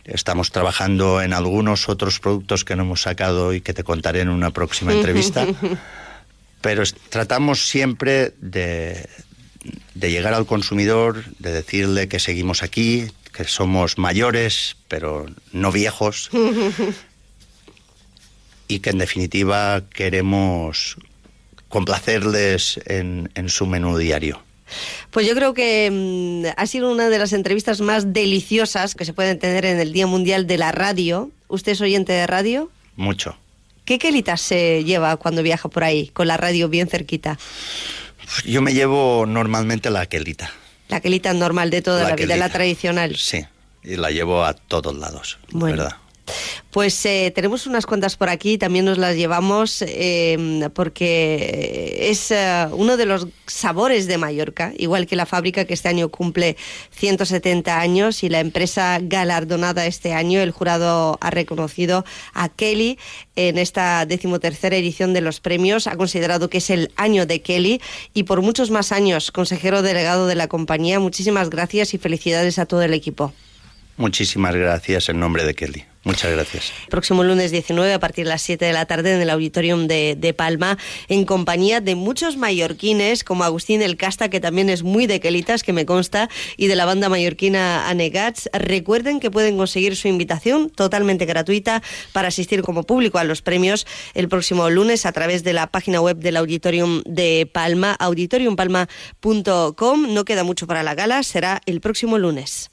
Estamos trabajando en algunos otros productos que no hemos sacado y que te contaré en una próxima entrevista. Pero tratamos siempre de, de llegar al consumidor, de decirle que seguimos aquí, que somos mayores, pero no viejos, y que en definitiva queremos complacerles en, su menú diario. Pues yo creo que mm, ha sido una de las entrevistas más deliciosas que se pueden tener en el Día Mundial de la Radio. ¿Usted es oyente de radio? Mucho. ¿Qué quelitas se lleva cuando viaja por ahí, con la radio bien cerquita? Yo me llevo normalmente la quelita. La quelita normal de toda la, vida, la tradicional. Sí, y la llevo a todos lados, ¿verdad? Pues eh, tenemos unas cuantas por aquí, también nos las llevamos eh, porque es eh, uno de los sabores de Mallorca, igual que la fábrica que este año cumple 170 años y la empresa galardonada este año. El jurado ha reconocido a Kelly en esta decimotercera edición de los premios. Ha considerado que es el año de Kelly y por muchos más años, consejero delegado de la compañía. Muchísimas gracias y felicidades a todo el equipo. Muchísimas gracias en nombre de Kelly. Muchas gracias. Próximo lunes 19 a partir de las 7 de la tarde en el Auditorium de, Palma, en compañía de muchos mallorquines, como Agustín El Casta, que también es muy de Quelitas, que me consta, y de la banda mallorquina Anegats. Recuerden que pueden conseguir su invitación totalmente gratuita para asistir como público a los premios el próximo lunes a través de la página web del Auditorium de Palma, auditoriumpalma.com. No queda mucho para la gala, será el próximo lunes.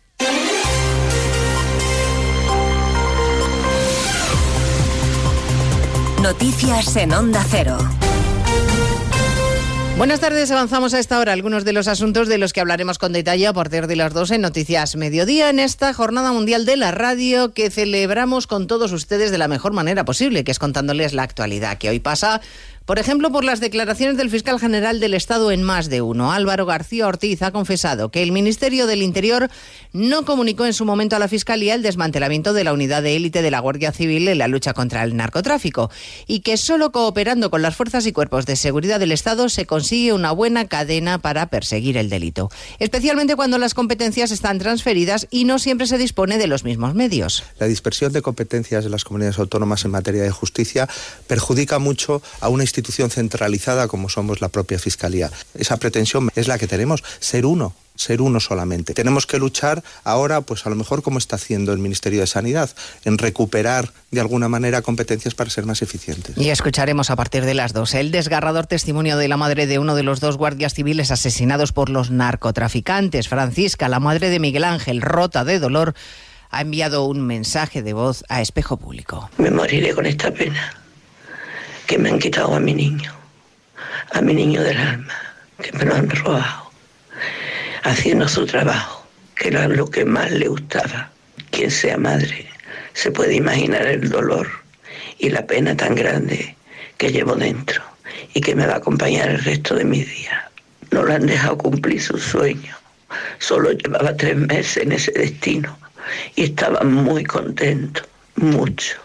Noticias en Onda Cero. Buenas tardes, avanzamos a esta hora algunos de los asuntos de los que hablaremos con detalle a partir de las dos en Noticias Mediodía en esta Jornada Mundial de la Radio que celebramos con todos ustedes de la mejor manera posible, que es contándoles la actualidad que hoy pasa por ejemplo, por las declaraciones del fiscal general del Estado en más de uno. Álvaro García Ortiz ha confesado que el Ministerio del Interior no comunicó en su momento a la Fiscalía el desmantelamiento de la unidad de élite de la Guardia Civil en la lucha contra el narcotráfico y que solo cooperando con las fuerzas y cuerpos de seguridad del Estado se consigue una buena cadena para perseguir el delito, especialmente cuando las competencias están transferidas y no siempre se dispone de los mismos medios. La dispersión de competencias de las comunidades autónomas en materia de justicia perjudica mucho a una institución centralizada como somos la propia Fiscalía. Esa pretensión es la que tenemos, ser uno ser uno solamente. Tenemos que luchar ahora, pues a lo mejor como está haciendo el Ministerio de Sanidad, en recuperar de alguna manera competencias para ser más eficientes. Y escucharemos a partir de las dos el desgarrador testimonio de la madre de uno de los dos guardias civiles asesinados por los narcotraficantes. Francisca, la madre de Miguel Ángel, rota de dolor, ha enviado un mensaje de voz a Espejo Público. Me moriré con esta pena que me han quitado a mi niño, a mi niño del alma, que me lo han robado, haciendo su trabajo, que era lo que más le gustaba. Quien sea madre se puede imaginar el dolor y la pena tan grande que llevo dentro y que me va a acompañar el resto de mis días. No le han dejado cumplir su sueño. Solo llevaba tres meses en ese destino y estaba muy contento, mucho.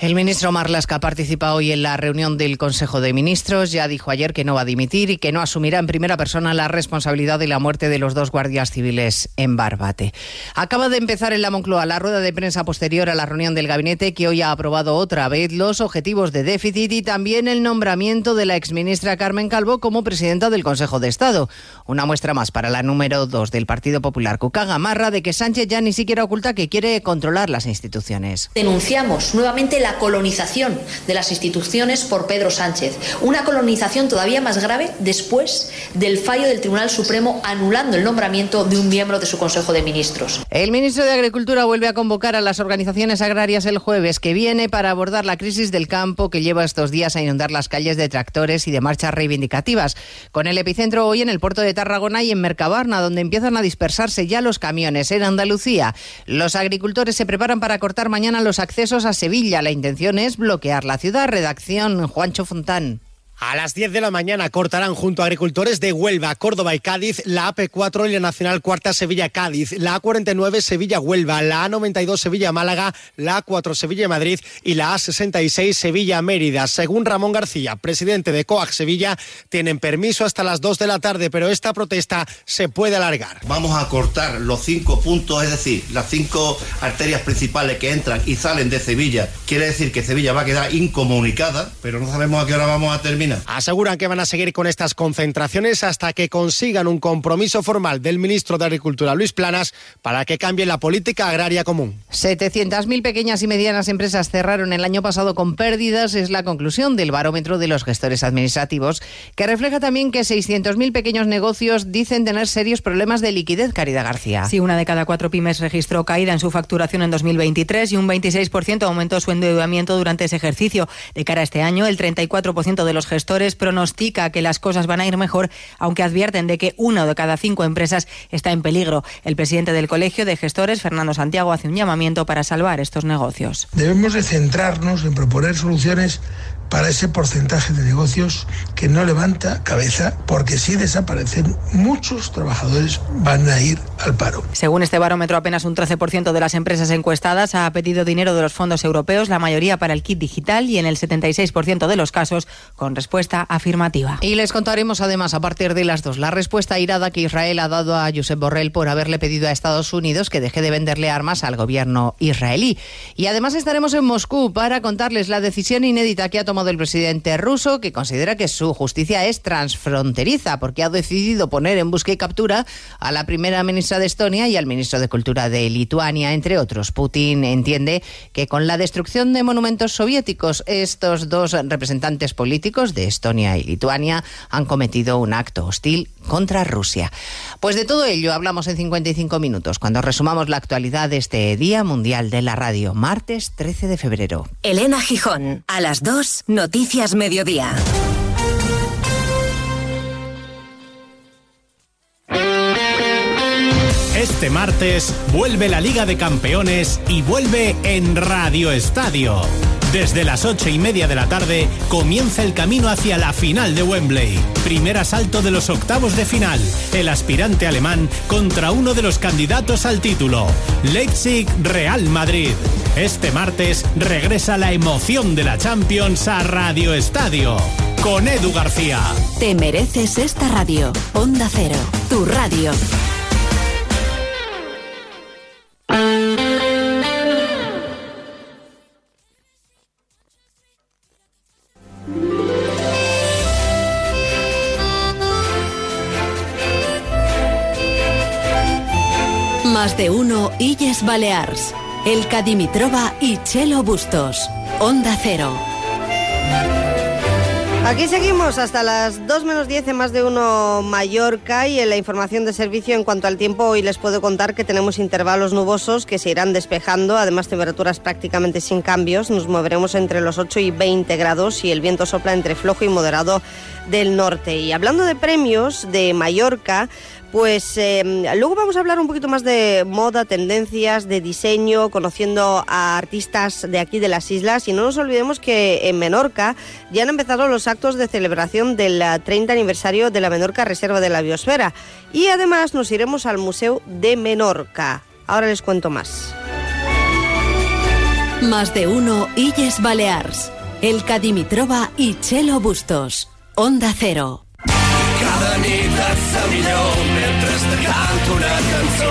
El ministro Marlasca participa hoy en la reunión del Consejo de Ministros. Ya dijo ayer que no va a dimitir y que no asumirá en primera persona la responsabilidad de la muerte de los dos guardias civiles en Barbate. Acaba de empezar en la Moncloa la rueda de prensa posterior a la reunión del gabinete que hoy ha aprobado otra vez los objetivos de déficit y también el nombramiento de la exministra Carmen Calvo como presidenta del Consejo de Estado. Una muestra más para la número dos del Partido Popular, Cuca Gamarra, de que Sánchez ya ni siquiera oculta que quiere controlar las instituciones. Denunciamos nuevamente la colonización de las instituciones por Pedro Sánchez. Una colonización todavía más grave después del fallo del Tribunal Supremo anulando el nombramiento de un miembro de su Consejo de Ministros. El ministro de Agricultura vuelve a convocar a las organizaciones agrarias el jueves que viene para abordar la crisis del campo que lleva estos días a inundar las calles de tractores y de marchas reivindicativas. Con el epicentro hoy en el puerto de Tarragona y en Mercabarna, donde empiezan a dispersarse ya los camiones. En Andalucía, los agricultores se preparan para cortar mañana los accesos a Sevilla. La intención es bloquear la ciudad. Redacción Juancho Fontán. A las 10 de la mañana cortarán junto a agricultores de Huelva, Córdoba y Cádiz la AP4 y la Nacional Cuarta Sevilla-Cádiz, la A49 Sevilla-Huelva, la A92 Sevilla-Málaga, la A4 Sevilla-Madrid y la A66 Sevilla-Mérida. Según Ramón García, presidente de COAG Sevilla, tienen permiso hasta las 2 de la tarde, pero esta protesta se puede alargar. Vamos a cortar los cinco puntos, es decir, las cinco arterias principales que entran y salen de Sevilla. Quiere decir que Sevilla va a quedar incomunicada, pero no sabemos a qué hora vamos a terminar. Aseguran que van a seguir con estas concentraciones hasta que consigan un compromiso formal del ministro de Agricultura, Luis Planas, para que cambie la política agraria común. 700.000 pequeñas y medianas empresas cerraron el año pasado con pérdidas, es la conclusión del barómetro de los gestores administrativos, que refleja también que 600.000 pequeños negocios dicen tener serios problemas de liquidez, Caridad García. Sí, una de cada cuatro pymes registró caída en su facturación en 2023 y un 26% aumentó su endeudamiento durante ese ejercicio. De cara a este año, el 34% de los gestores gestores pronostica que las cosas van a ir mejor, aunque advierten de que una de cada cinco empresas está en peligro. El presidente del Colegio de Gestores, Fernando Santiago, hace un llamamiento para salvar estos negocios. Debemos de centrarnos en proponer soluciones para ese porcentaje de negocios que no levanta cabeza, porque si desaparecen, muchos trabajadores van a ir al paro. Según este barómetro, apenas un 13% de las empresas encuestadas ha pedido dinero de los fondos europeos, la mayoría para el kit digital y en el 76% de los casos con respuesta afirmativa. Y les contaremos además a partir de las dos la respuesta irada que Israel ha dado a Josep Borrell por haberle pedido a Estados Unidos que deje de venderle armas al gobierno israelí. Y además estaremos en Moscú para contarles la decisión inédita que ha tomado del presidente ruso, que considera que su justicia es transfronteriza, porque ha decidido poner en busca y captura a la primera ministra de Estonia y al ministro de Cultura de Lituania, entre otros. Putin entiende que con la destrucción de monumentos soviéticos, estos dos representantes políticos de Estonia y Lituania han cometido un acto hostil contra Rusia. Pues de todo ello hablamos en 55 minutos, cuando resumamos la actualidad de este Día Mundial de la Radio, martes 13 de febrero. Elena Gijón, a las 2, Noticias Mediodía. Este martes vuelve la Liga de Campeones y vuelve en Radio Estadio. Desde las ocho y media de la tarde comienza el camino hacia la final de Wembley. Primer asalto de los octavos de final. El aspirante alemán contra uno de los candidatos al título. Leipzig Real Madrid. Este martes regresa la emoción de la Champions a Radio Estadio. Con Edu García. Te mereces esta radio. Onda Cero, tu radio. Illes Balears. El Cadimitrova y Chelo Bustos. Onda Cero. Aquí seguimos hasta las 2 menos 10 en más de uno Mallorca y en la información de servicio en cuanto al tiempo hoy les puedo contar que tenemos intervalos nubosos que se irán despejando, además temperaturas prácticamente sin cambios, nos moveremos entre los 8 y 20 grados y el viento sopla entre flojo y moderado del norte. Y hablando de premios de Mallorca, pues eh, luego vamos a hablar un poquito más de moda, tendencias, de diseño, conociendo a artistas de aquí de las islas. Y no nos olvidemos que en Menorca ya han empezado los actos de celebración del 30 aniversario de la Menorca Reserva de la Biosfera. Y además nos iremos al Museo de Menorca. Ahora les cuento más. Más de uno Illes Balears. El Cadimitrova y Chelo Bustos. Onda Cero. Nit et sa millor mentre te canto una cançó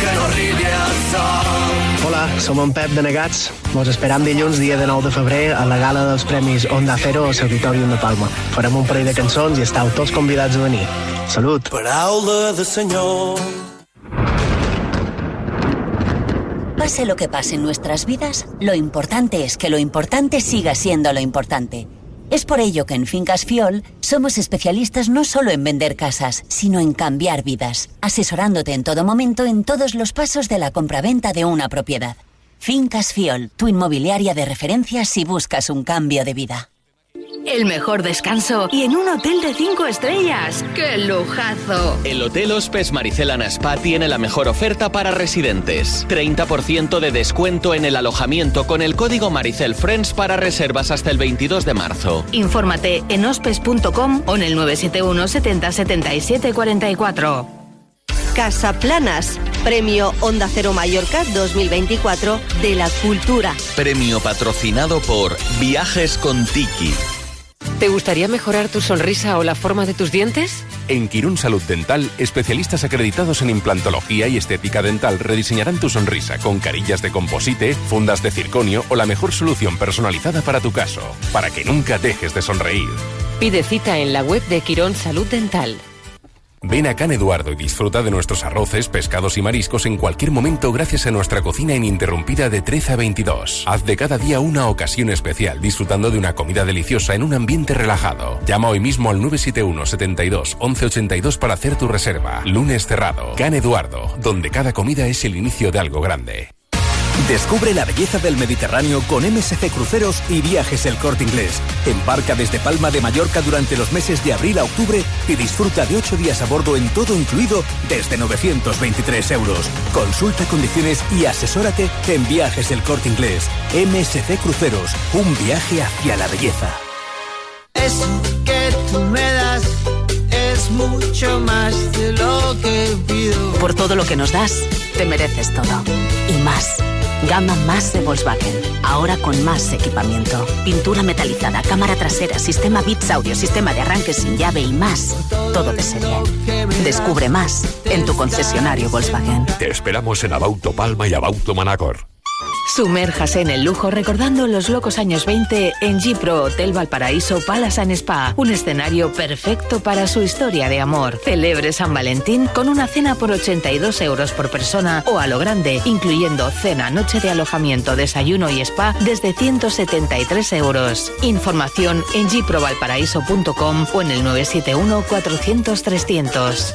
que no arribi al sol. Hola, som en Pep de Negats. Vos esperam dilluns, dia de 9 de febrer, a la gala dels Premis Onda Cero al Auditorium de Palma. Farem un parell de cançons i estàu tots convidats a venir. Salut! Paraula de senyor. Pase lo que pase en nuestras vidas, lo importante es que lo importante siga siendo lo importante. Es por ello que en Fincas Fiol somos especialistas no solo en vender casas, sino en cambiar vidas, asesorándote en todo momento en todos los pasos de la compraventa de una propiedad. Fincas Fiol, tu inmobiliaria de referencia si buscas un cambio de vida. El mejor descanso y en un hotel de cinco estrellas. ¡Qué lujazo! El Hotel Hospes Maricelana Spa tiene la mejor oferta para residentes. 30% de descuento en el alojamiento con el código Maricel Friends para reservas hasta el 22 de marzo. Infórmate en hospes.com o en el 971 70 77 44. Casaplanas, Premio Onda Cero Mallorca 2024 de la Cultura. Premio patrocinado por Viajes con Tiki. ¿Te gustaría mejorar tu sonrisa o la forma de tus dientes? En Quirún Salud Dental, especialistas acreditados en implantología y estética dental rediseñarán tu sonrisa con carillas de composite, fundas de circonio o la mejor solución personalizada para tu caso, para que nunca dejes de sonreír. Pide cita en la web de Quirón Salud Dental. Ven a Can Eduardo y disfruta de nuestros arroces, pescados y mariscos en cualquier momento gracias a nuestra cocina ininterrumpida de 13 a 22. Haz de cada día una ocasión especial disfrutando de una comida deliciosa en un ambiente relajado. Llama hoy mismo al 971 72 1182 para hacer tu reserva. Lunes cerrado. Can Eduardo, donde cada comida es el inicio de algo grande. Descubre la belleza del Mediterráneo con MSC Cruceros y Viajes El Corte Inglés. Embarca desde Palma de Mallorca durante los meses de abril a octubre y disfruta de ocho días a bordo en todo incluido desde 923 euros. Consulta condiciones y asesórate en Viajes El Corte Inglés. MSC Cruceros, un viaje hacia la belleza. Es que tú me das es mucho más de lo que pido. Por todo lo que nos das, te mereces todo. Y más. Gama más de Volkswagen. Ahora con más equipamiento. Pintura metalizada, cámara trasera, sistema bits audio, sistema de arranque sin llave y más. Todo de serie. Descubre más en tu concesionario Volkswagen. Te esperamos en Abauto Palma y Abauto Manacor. Sumérjase en el lujo recordando los locos años 20 en G-Pro Hotel Valparaíso Palace and Spa, un escenario perfecto para su historia de amor. Celebre San Valentín con una cena por 82 euros por persona o a lo grande, incluyendo cena, noche de alojamiento, desayuno y spa desde 173 euros. Información en gprovalparaíso.com o en el 971 400 300.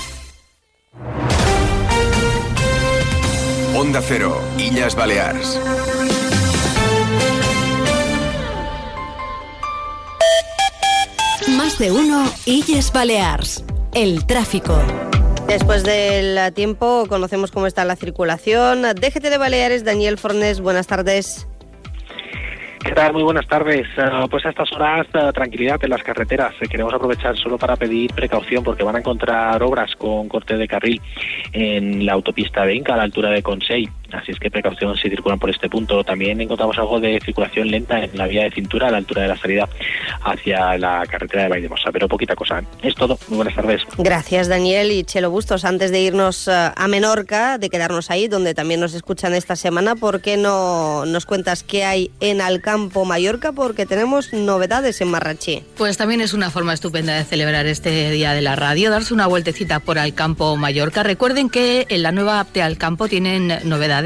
Onda Cero, Illas Balears. Más de uno, Illes Balears. El tráfico. Después del tiempo conocemos cómo está la circulación. DGT de Baleares, Daniel Fornes, buenas tardes. ¿Qué tal? Muy buenas tardes. Uh, pues a estas horas, uh, tranquilidad en las carreteras. Uh, queremos aprovechar solo para pedir precaución porque van a encontrar obras con corte de carril en la autopista de Inca a la altura de Consell. Así es que precaución si circulan por este punto. También encontramos algo de circulación lenta en la vía de cintura a la altura de la salida hacia la carretera de Valldemosa, pero poquita cosa. Es todo. Muy buenas tardes. Gracias, Daniel y Chelo Bustos. Antes de irnos a Menorca, de quedarnos ahí, donde también nos escuchan esta semana, ¿por qué no nos cuentas qué hay en Alcampo Mallorca? Porque tenemos novedades en Marrachí. Pues también es una forma estupenda de celebrar este día de la radio, darse una vueltecita por Alcampo Mallorca. Recuerden que en la nueva app de Alcampo tienen novedades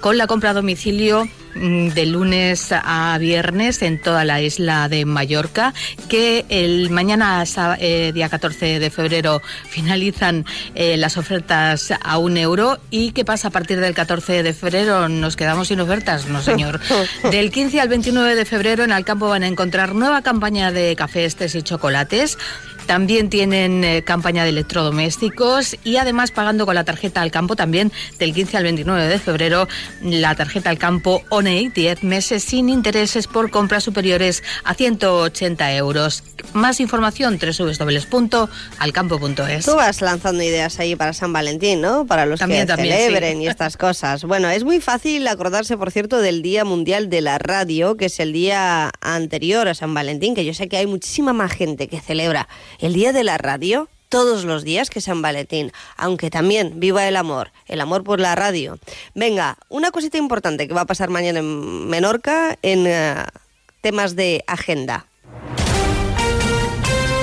con la compra a domicilio de lunes a viernes en toda la isla de Mallorca, que el mañana, eh, día 14 de febrero, finalizan eh, las ofertas a un euro. ¿Y qué pasa a partir del 14 de febrero? ¿Nos quedamos sin ofertas? No, señor. Del 15 al 29 de febrero en Alcampo van a encontrar nueva campaña de cafés, tés y chocolates. También tienen eh, campaña de electrodomésticos y además pagando con la tarjeta al campo también del 15 al 29 de febrero la tarjeta al campo ONEI 10 meses sin intereses por compras superiores a 180 euros. Más información www.alcampo.es. Tú vas lanzando ideas ahí para San Valentín, ¿no? Para los También, que también, celebren sí. y estas cosas. Bueno, es muy fácil acordarse, por cierto, del Día Mundial de la Radio, que es el día anterior a San Valentín, que yo sé que hay muchísima más gente que celebra el Día de la Radio todos los días que San Valentín, aunque también viva el amor, el amor por la radio. Venga, una cosita importante que va a pasar mañana en Menorca en eh, temas de agenda.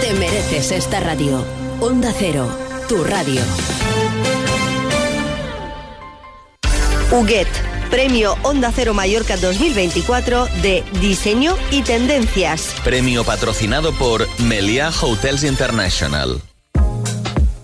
Te mereces esta radio. Onda Cero, tu radio. Huguet, Premio Onda Cero Mallorca 2024 de Diseño y Tendencias. Premio patrocinado por Meliá Hotels International.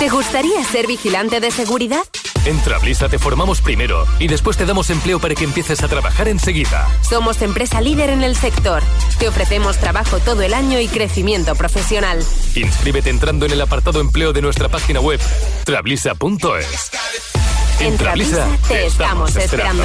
¿Te gustaría ser vigilante de seguridad? En Trablisa te formamos primero y después te damos empleo para que empieces a trabajar enseguida. Somos empresa líder en el sector. Te ofrecemos trabajo todo el año y crecimiento profesional. Inscríbete entrando en el apartado empleo de nuestra página web trablisa.es. En Trablisa te estamos esperando.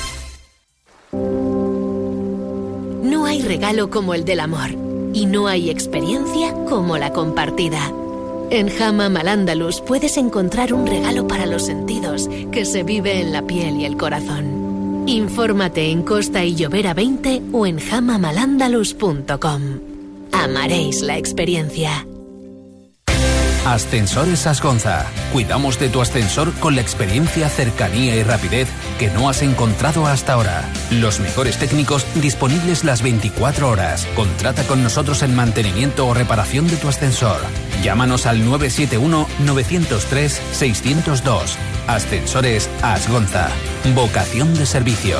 Hay regalo como el del amor y no hay experiencia como la compartida. En Hamam al Andalus puedes encontrar un regalo para los sentidos que se vive en la piel y el corazón. Infórmate en Costa y Llovera 20 o en hamamalandalus.com. Amaréis la experiencia. Ascensores Asgonza. Cuidamos de tu ascensor con la experiencia, cercanía y rapidez que no has encontrado hasta ahora. Los mejores técnicos disponibles las 24 horas. Contrata con nosotros en mantenimiento o reparación de tu ascensor. Llámanos al 971-903-602. Ascensores Asgonza. Vocación de servicio.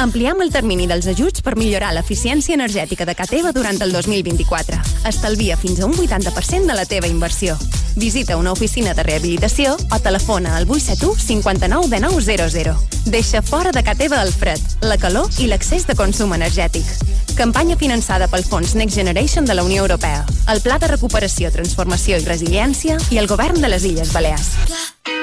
Ampliem el termini dels ajuts per millorar l'eficiència energètica de Cateva durant el 2024. Estalvia fins a un 80% de la teva inversió. Visita una oficina de rehabilitació o telefona al 871 59 de 900. Deixa fora de Cateva el fred, la calor i l'excés de consum energètic. Campanya finançada pel Fons Next Generation de la Unió Europea, el Pla de Recuperació, Transformació i Resiliència i el Govern de les Illes Balears.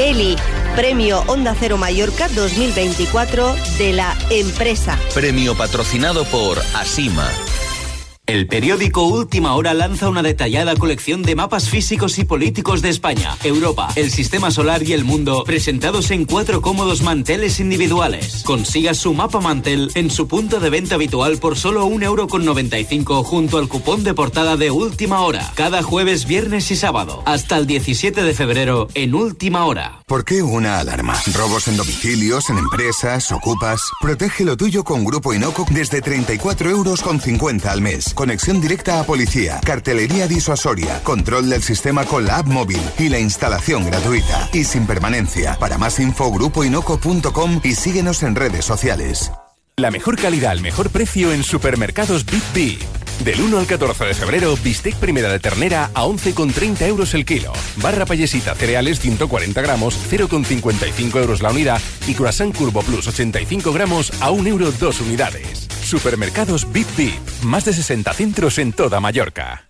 Kelly, Premio Onda Cero Mallorca 2024 de la empresa. Premio patrocinado por Asima. El periódico Última Hora lanza una detallada colección de mapas físicos y políticos de España, Europa, el sistema solar y el mundo, presentados en cuatro cómodos manteles individuales. Consiga su mapa mantel en su punto de venta habitual por solo 1,95€ junto al cupón de portada de Última Hora, cada jueves, viernes y sábado, hasta el 17 de febrero en Última Hora. ¿Por qué una alarma? ¿Robos en domicilios, en empresas, ocupas? Protege lo tuyo con Grupo Inoco desde 34 euros con 50 al mes. Conexión directa a policía, cartelería disuasoria, control del sistema con la app móvil y la instalación gratuita. Y sin permanencia. Para más info, grupoinoco.com y síguenos en redes sociales. La mejor calidad al mejor precio en supermercados Big. Del 1 al 14 de febrero, bistec primera de ternera a 11,30 euros el kilo. Barra payesita cereales 140 gramos, 0,55 euros la unidad. Y croissant Curvo Plus 85 gramos a 1 euro 2 unidades. Supermercados Bip Bip. Más de 60 centros en toda Mallorca.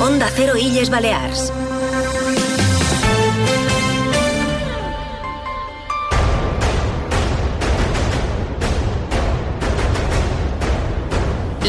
Onda Cero Illes Balears.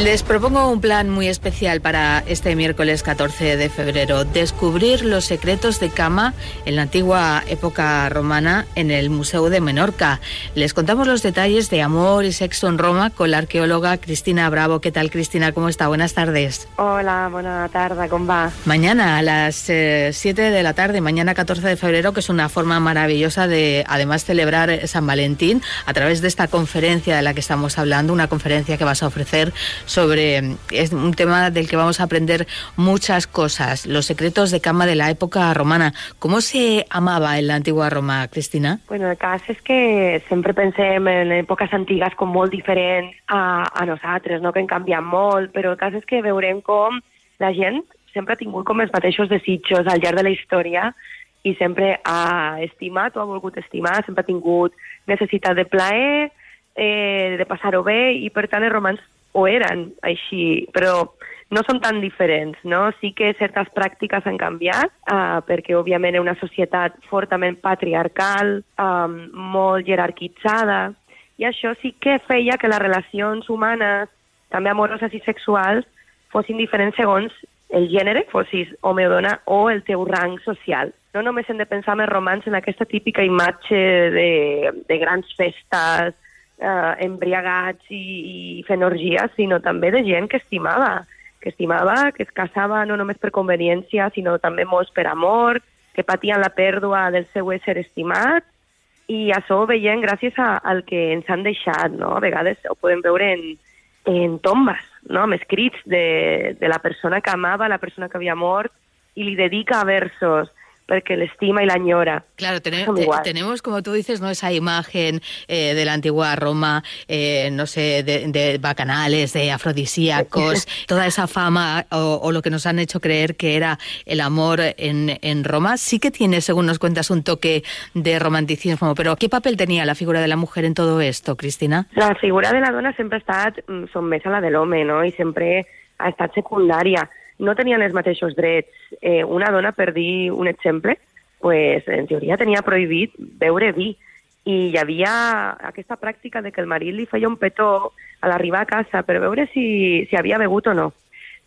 Les propongo un plan muy especial para este miércoles 14 de febrero. Descubrir los secretos de cama en la antigua época romana en el Museo de Menorca. Les contamos los detalles de amor y sexo en Roma con la arqueóloga Cristina Bravo. ¿Qué tal, Cristina? ¿Cómo está? Buenas tardes. Hola, buena tarde, ¿cómo va? Mañana a las 7 eh, de la tarde, mañana 14 de febrero, que es una forma maravillosa de además celebrar San Valentín a través de esta conferencia de la que estamos hablando, una conferencia que vas a ofrecer sobre es un tema del que vamos a aprender muchas cosas, los secretos de cama de la època romana. Com se amava en l'antigua Roma, Cristina? Bueno, el cas és que sempre pensem en èpoques antigues com molt diferents a, a nosaltres, no? que han canviat molt, però el cas és que veurem com la gent sempre ha tingut com els mateixos desitjos al llarg de la història i sempre ha estimat o ha volgut estimar, sempre ha tingut necessitat de plaer, eh, de passar-ho bé, i per tant els romans o eren així, però no són tan diferents, no? Sí que certes pràctiques han canviat, uh, perquè òbviament és una societat fortament patriarcal, um, molt jerarquitzada, i això sí que feia que les relacions humanes, també amoroses i sexuals, fossin diferents segons el gènere, fossis home o dona, o el teu rang social. No només hem de pensar en els romans en aquesta típica imatge de, de grans festes, eh, embriagats i, i fent orgies, sinó també de gent que estimava, que estimava, que es casava no només per conveniència, sinó també molts per amor, que patien la pèrdua del seu ésser estimat, i això ho veiem gràcies a, al que ens han deixat, no? A vegades ho podem veure en, en tombes, no? amb escrits de, de la persona que amava, la persona que havia mort, i li dedica versos porque le estima y la añora. Claro, tenemos, como tú dices, no esa imagen eh, de la antigua Roma, eh, no sé, de, bacanales, de afrodisíacos, toda esa fama o, lo que nos han hecho creer que era el amor en, en, Roma, sí que tiene, según nos cuentas, un toque de romanticismo, pero ¿qué papel tenía la figura de la mujer en todo esto, Cristina? La figura de la dona siempre ha estat mm, sotmesa a la del hombre, no? Y siempre ha estat secundaria. No tenien els mateixos drets. Eh, una dona, per dir un exemple, pues, en teoria tenia prohibit beure vi i hi havia aquesta pràctica de que el marit li feia un petó a l'arribar a casa per veure si, si havia begut o no.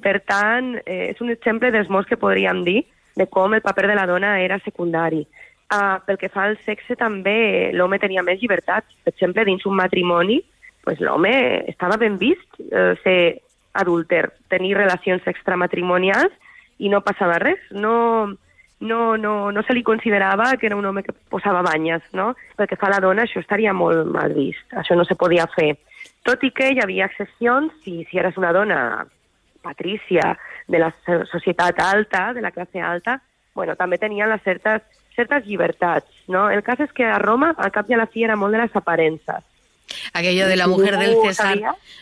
Per tant, eh, és un exemple dels molts que podríem dir de com el paper de la dona era secundari. Uh, pel que fa al sexe també l'home tenia més llibertats. Per exemple, dins un matrimoni, pues, l'home estava ben vist eh, ser adúlter, tenir relacions extramatrimonials i no passava res. No, no, no, no se li considerava que era un home que posava banyes, no? Perquè fa la dona això estaria molt mal vist, això no se podia fer. Tot i que hi havia excepcions, si, si eres una dona patrícia de la societat alta, de la classe alta, bueno, també tenien les certes, certes llibertats, no? El cas és que a Roma, al cap i a la fi, era molt de les aparences. Aquello de la mujer del César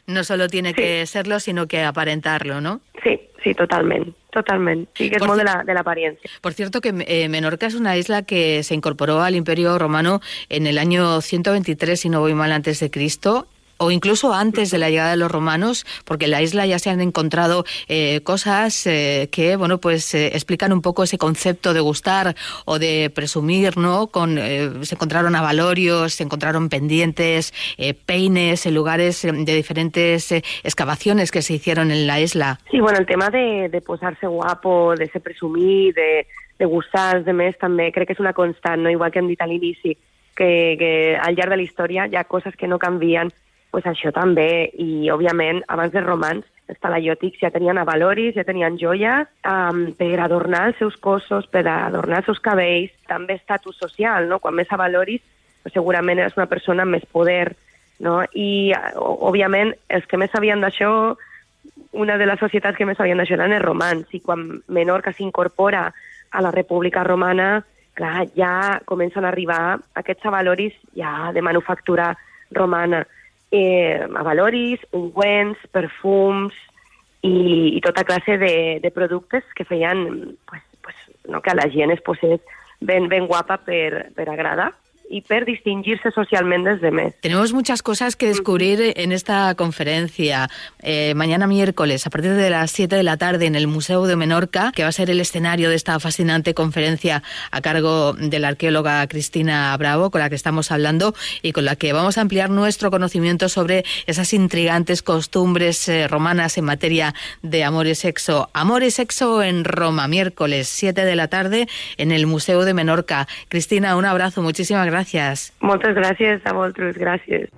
no solo tiene que serlo, sino que aparentarlo, ¿no? Sí, sí, totalmente. Totalmente, sí, que es de la, de la apariencia. Por cierto, que eh, Menorca es una isla que se incorporó al Imperio Romano en el año 123, si no voy mal, antes de Cristo, o incluso antes de la llegada de los romanos, porque en la isla ya se han encontrado eh, cosas eh, que, bueno, pues eh, explican un poco ese concepto de gustar o de presumir, ¿no? Con, se encontraron avalorios, se encontraron pendientes, peines en lugares de diferentes excavaciones que se hicieron en la isla. Sí, bueno, el tema de, posarse guapo, de ser presumir, de, de gustar de més, també crec que és una constant, no? igual que hem dit a que, que al llarg de la història hi ha coses que no canvien pues això també, i òbviament abans dels romans els talaiòtics ja tenien avaloris, ja tenien joies um, per adornar els seus cossos, per adornar els seus cabells, també estatus social, no? quan més avaloris pues segurament eres una persona amb més poder, no? i òbviament els que més sabien d'això una de les societats que més sabien d'això eren els romans, i quan Menorca s'incorpora a la República Romana, clar, ja comencen a arribar aquests avaloris ja de manufactura romana eh, avaloris, ungüents, perfums i, i tota classe de, de productes que feien pues, pues, no, que a la gent es posés ben, ben guapa per, per agradar i per distingir-se socialment dels demés. Tenemos muchas cosas que descubrir en esta conferencia. Eh, mañana miércoles, a partir de las 7 de la tarde, en el Museo de Menorca, que va a ser el escenario de esta fascinante conferencia a cargo de la arqueóloga Cristina Bravo, con la que estamos hablando y con la que vamos a ampliar nuestro conocimiento sobre esas intrigantes costumbres eh, romanas en materia de amor y sexo. Amor y sexo en Roma, miércoles 7 de la tarde, en el Museo de Menorca. Cristina, un abrazo, muchísimas gracias. Moltes gràcies a vosaltres, gràcies.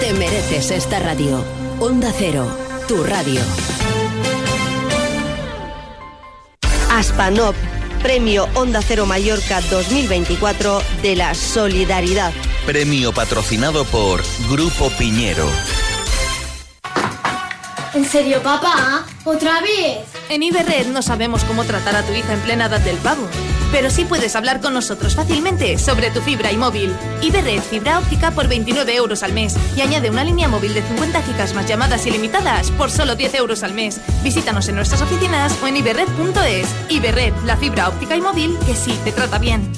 Te mereces esta radio. Onda Cero, tu radio. Aspanop, Premio Onda Cero Mallorca 2024 de la Solidaridad. Premio patrocinado por Grupo Piñero. ¿En serio, papá? ¿Otra vez? En Iberred no sabemos cómo tratar a tu hija en plena edad del pavo, pero sí puedes hablar con nosotros fácilmente sobre tu fibra y móvil. Iberred fibra óptica por 29 euros al mes y añade una línea móvil de 50 gigas más llamadas ilimitadas por solo 10 euros al mes. Visítanos en nuestras oficinas o en iberred.es. Iberred, la fibra óptica y móvil que sí te trata bien.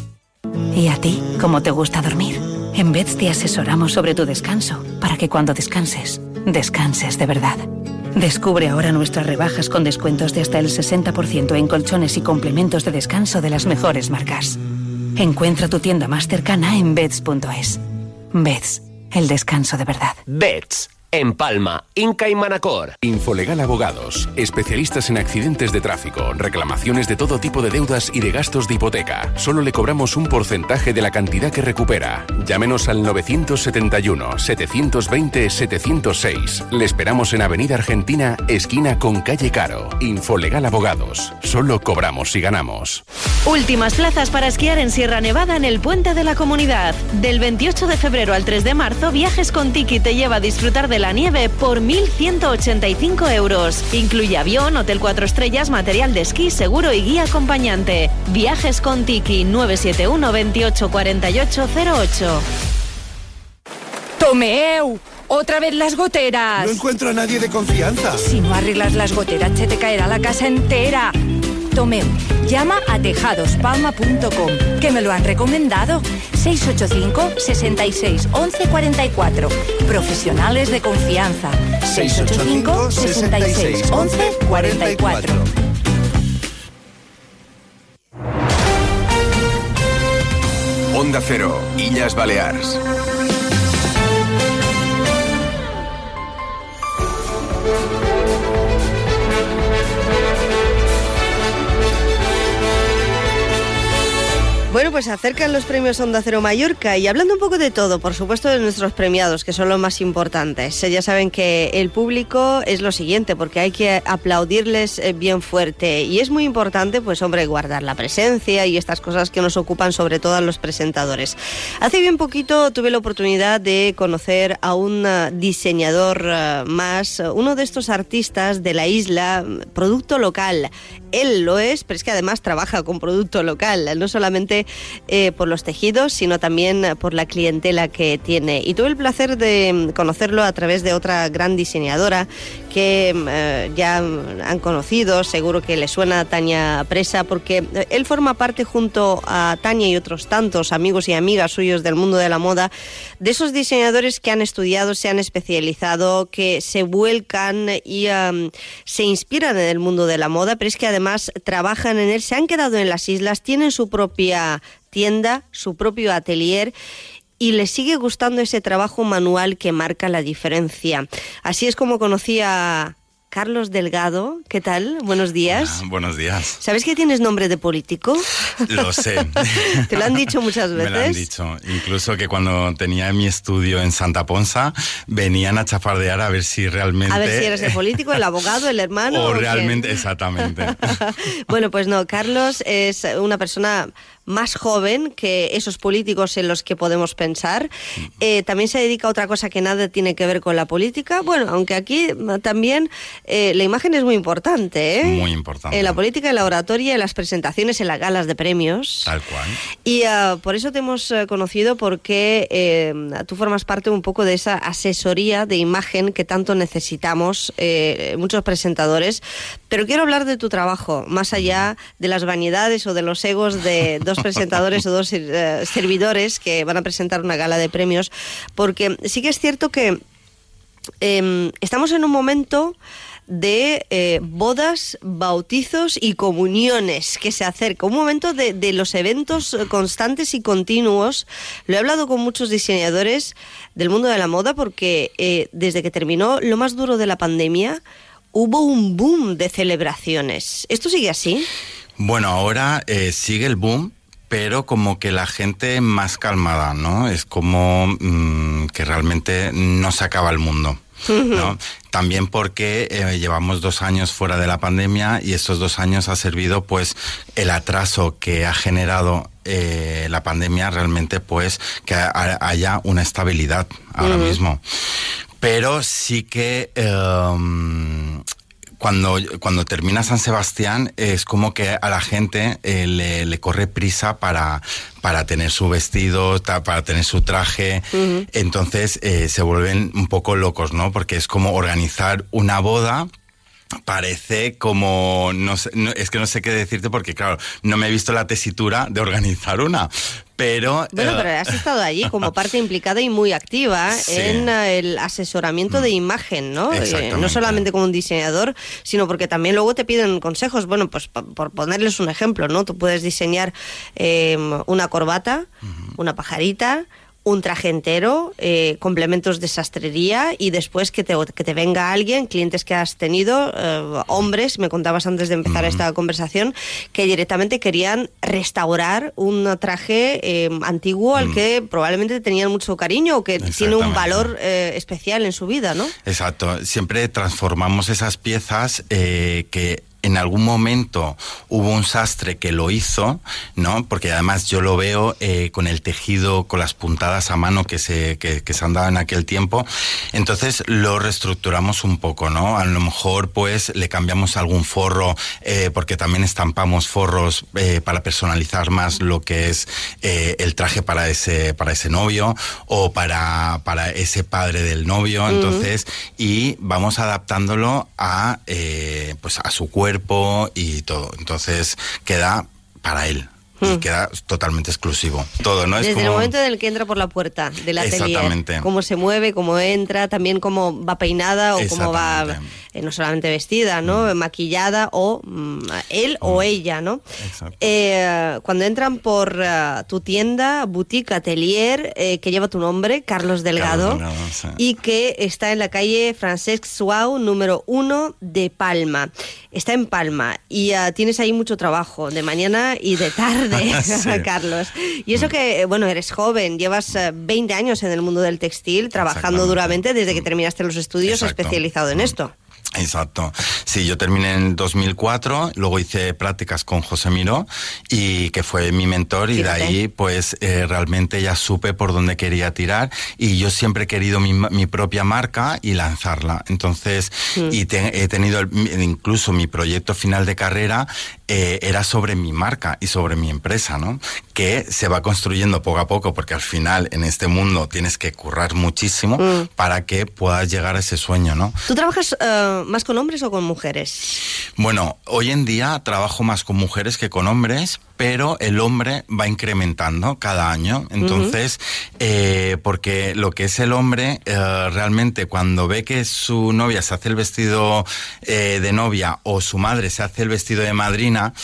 ¿Y a ti? ¿Cómo te gusta dormir? En Beds te asesoramos sobre tu descanso, para que cuando descanses, descanses de verdad. Descubre ahora nuestras rebajas con descuentos de hasta el 60% en colchones y complementos de descanso de las mejores marcas. Encuentra tu tienda más cercana en beds.es. Beds, el descanso de verdad. Bets. En Palma, Inca y Manacor. Infolegal Abogados, especialistas en accidentes de tráfico, reclamaciones de todo tipo de deudas y de gastos de hipoteca. Solo le cobramos un porcentaje de la cantidad que recupera. Llámenos al 971-720-706. Le esperamos en Avenida Argentina, esquina con calle Caro. Infolegal Abogados. Solo cobramos si ganamos. Últimas plazas para esquiar en Sierra Nevada en el Puente de la Comunidad. Del 28 de febrero al 3 de marzo, Viajes con Tiki te lleva a disfrutar de la nieve por 1.185 euros. Incluye avión, hotel 4 estrellas, material de esquí, seguro y guía acompañante. Viajes con Tiki 971 28 48 08. ¡Tomeu! ¡Otra vez las goteras! No encuentro a nadie de confianza. Si no arreglas las goteras, se te caerá la casa entera. Tomeu, llama a tejadospalma.com, que me lo han recomendado. 685 66 11 44. Profesionales de confianza. 685 66 11 44. Onda Cero, Illas Balears. Pues se acercan los premios Onda Cero Mallorca y hablando un poco de todo, por supuesto de nuestros premiados, que son los más importantes. Eh, Ya saben que el público es lo siguiente, porque hay que aplaudirles eh, bien fuerte y es muy importante, pues hombre, guardar la presencia y estas cosas que nos ocupan sobre todo a los presentadores. Hace bien poquito tuve la oportunidad de conocer a un eh, diseñador más, uno de estos artistas de la isla, producto local. Él lo es, pero es que además trabaja con producto local, no solamente eh, por los tejidos, sino también por la clientela que tiene. Y tuve el placer de mm, conocerlo a través de otra gran diseñadora que mm, eh, ya han conocido, seguro que le suena a Tania Presa, porque eh, él forma parte junto a Tania y otros tantos amigos y amigas suyos del mundo de la moda, de esos diseñadores que han estudiado, se han especializado, que se vuelcan y se inspiran en el mundo de la moda, pero es que además trabajan en él, se han quedado en las islas, tienen su propia tienda, su propio atelier y les sigue gustando ese trabajo manual que marca la diferencia. Así es como conocí a Carlos Delgado. ¿Qué tal? Buenos días. Ah, buenos días. ¿Sabes que tienes nombre de político? Lo sé. ¿Te lo han dicho muchas Me veces? lo han dicho. Incluso que cuando tenía mi estudio en Santa Ponza, venían a chafardear a ver si realmente... A ver si eres el político, el abogado, el hermano. O realmente, exactamente. bueno, pues no, Carlos es una persona más joven que esos políticos en los que podemos pensar. Eh, también se dedica a otra cosa que nada tiene que ver con la política. Bueno, aunque aquí mm, también eh, la imagen es muy importante. ¿eh? Muy importante. En la política, en la oratoria, en las presentaciones, en las galas de premios. Tal cual. Y uh, por eso te hemos uh, conocido porque eh, tú formas parte un poco de esa asesoría de imagen que tanto necesitamos eh, muchos presentadores. Pero quiero hablar de tu trabajo, más allá de las vanidades o de los egos de dos presentadores o dos uh, servidores que van a presentar una gala de premios, porque sí que es cierto que eh, estamos en un momento de eh, bodas, bautizos y comuniones que se acerca. Un momento de, de, los eventos constantes y continuos. Lo he hablado con muchos diseñadores del mundo de la moda porque eh, desde que terminó lo más duro de la pandemia hubo un boom de celebraciones. ¿Esto sigue así? Bueno, ahora eh, sigue el boom, pero como que la gente más calmada, ¿no? Es como mmm, que realmente no se acaba el mundo. ¿no? También porque eh, llevamos dos años fuera de la pandemia y estos dos años ha servido pues el atraso que ha generado eh, la pandemia realmente pues que ha, haya una estabilidad ahora uh -huh. mismo. Pero sí que eh, cuando, cuando termina San Sebastián es como que a la gente eh, le, le, corre prisa para, para tener su vestido, para tener su traje. Uh -huh. Entonces eh, se vuelven un poco locos, ¿no? Porque es como organizar una boda parece como no, sé, no, es que no sé qué decirte porque claro no me he visto la tesitura de organizar una pero bueno uh, pero has estado allí como parte implicada y muy activa sí. en uh, el asesoramiento mm. de imagen no eh, no solamente como un diseñador sino porque también luego te piden consejos bueno pues por ponerles un ejemplo no tú puedes diseñar eh, una corbata uh -huh. una pajarita un traje entero, eh, complementos de sastrería y después que te, que te venga alguien, clientes que has tenido, eh, hombres, me contabas antes de empezar uh -huh. esta conversación, que directamente querían restaurar un traje eh, antiguo al uh -huh. que probablemente tenían mucho cariño o que tiene un valor especial en su vida, ¿no? Exacto, siempre transformamos esas piezas que en algún momento hubo un sastre que lo hizo, ¿no? Porque además yo lo veo eh, con el tejido, con las puntadas a mano que se, que, que, se han dado en aquel tiempo. Entonces lo reestructuramos un poco, ¿no? A lo mejor pues le cambiamos algún forro, eh, porque también estampamos forros eh, para personalizar más lo que es eh, el traje para ese, para ese novio o para, para ese padre del novio. Entonces, uh -huh. y vamos adaptándolo a, eh, pues a su cuerpo cuerpo y todo. Entonces queda para él y queda totalmente exclusivo. Todo, ¿no? Es Desde como... el momento en el que entra por la puerta del atelier. Exactamente. Cómo se mueve, cómo entra, también cómo va peinada o cómo va eh, no solamente vestida, ¿no? Mm. Maquillada o mm, él o ella, ¿no? Eh, cuando entran por uh, tu tienda, boutique, atelier, eh, que lleva tu nombre, Carlos Delgado, Carlos Delgado sí. y que está en la calle Francesc Suau, número uno de Palma. Está en Palma y uh, tienes ahí mucho trabajo, de mañana y de tarde. sí. Carlos. Y eso que, bueno, eres joven, llevas 20 años en el mundo del textil, trabajando duramente desde que terminaste los estudios Exacto. especializado en esto. Exacto. Sí, yo terminé en 2004, luego hice prácticas con José Miró y que fue mi mentor y de ahí pues eh, realmente ya supe por dónde quería tirar y yo siempre he querido mi, mi propia marca y lanzarla. Entonces, mm. y te, he tenido el, incluso mi proyecto final de carrera eh, era sobre mi marca y sobre mi empresa, ¿no? Que se va construyendo poco a poco porque al final en este mundo tienes que currar muchísimo mm. para que puedas llegar a ese sueño, ¿no? ¿Tú trabajas uh, más con hombres o con mujeres? Bueno, hoy en día trabajo más con mujeres que con hombres, pero el hombre va incrementando cada año. Entonces, uh -huh. eh, porque lo que es el hombre, eh, realmente cuando ve que su novia se hace el vestido eh, de novia o su madre se hace el vestido de madrina,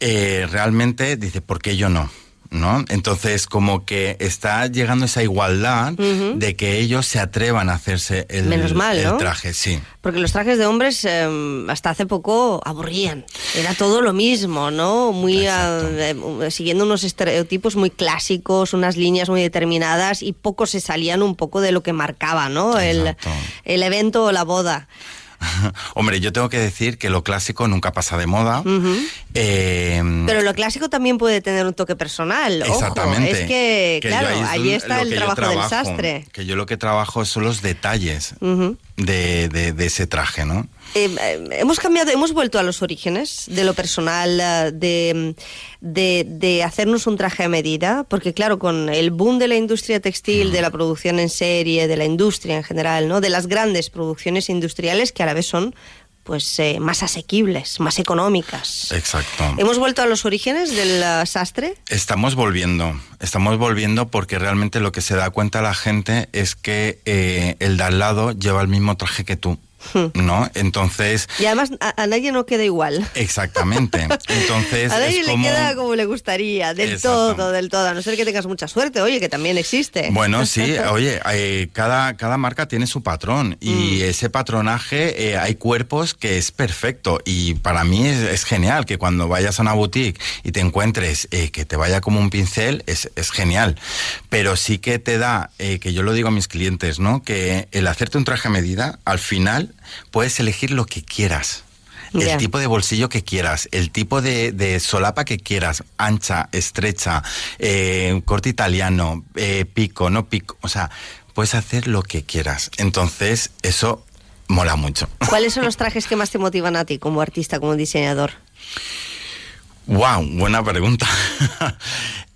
eh, realmente dice, ¿por qué yo no? ¿No? Entonces, como que está llegando esa igualdad uh -huh. de que ellos se atrevan a hacerse el, Menos mal, el ¿no? traje, sí. Porque los trajes de hombres eh, hasta hace poco aburrían. Era todo lo mismo, ¿no? Muy uh, siguiendo unos estereotipos muy clásicos, unas líneas muy determinadas y pocos se salían un poco de lo que marcaba, ¿no? El, el evento o la boda. Hombre, yo tengo que decir que lo clásico nunca pasa de moda. Uh -huh. eh, Pero lo clásico también puede tener un toque personal. Exactamente. Ojo. Es que, que claro, ahí, es ahí está el trabajo trabajo, del sastre. Que yo lo que trabajo son los detalles. Uh -huh de, de, ese traje, ¿no? Eh, eh, hemos cambiado, hemos vuelto a los orígenes de lo personal, eh, de, de, de, hacernos un traje a medida, porque claro, con el boom de la industria textil, de la producción en serie, de la industria en general, ¿no? de las grandes producciones industriales que a la vez son pues eh, más asequibles, más económicas. Exacto. ¿Hemos vuelto a los orígenes del uh, sastre? Estamos volviendo, estamos volviendo porque realmente lo que se da cuenta la gente es que eh, el de al lado lleva el mismo traje que tú. Hmm. ¿no? Entonces... Y además a, nadie no queda igual. Exactamente. Entonces... a nadie le queda como le gustaría, del todo, del todo, a no ser que tengas mucha suerte, oye, que también existe. Bueno, sí, oye, eh, cada, cada marca tiene su patrón y hmm. ese patronaje eh, hay cuerpos que es perfecto y para mí es, genial que cuando vayas a una boutique y te encuentres eh, que te vaya como un pincel, es, es genial. Pero sí que te da, que yo lo digo a mis clientes, ¿no? Que el hacerte un traje a medida, al final puedes elegir lo que quieras. El tipo de bolsillo que quieras, el tipo de, solapa que quieras, ancha, estrecha, eh, corte italiano, eh, pico, no pico, o sea, puedes hacer lo que quieras. Entonces, eso mola mucho. ¿Cuáles son los trajes que más te motivan a ti como artista, como diseñador? Wow, buena pregunta.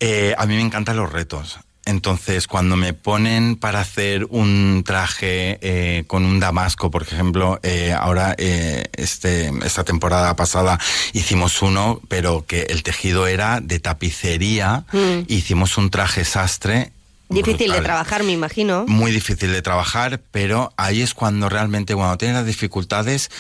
Eh, a mí me encantan los retos. Entonces, cuando me ponen para hacer un traje eh, con un damasco, por ejemplo, eh, ahora eh, este, esta temporada pasada hicimos uno, pero que el tejido era de tapicería, mm. hicimos un traje sastre Difícil de trabajar, me imagino. Muy difícil de trabajar, pero ahí es cuando realmente, cuando tienes las dificultades,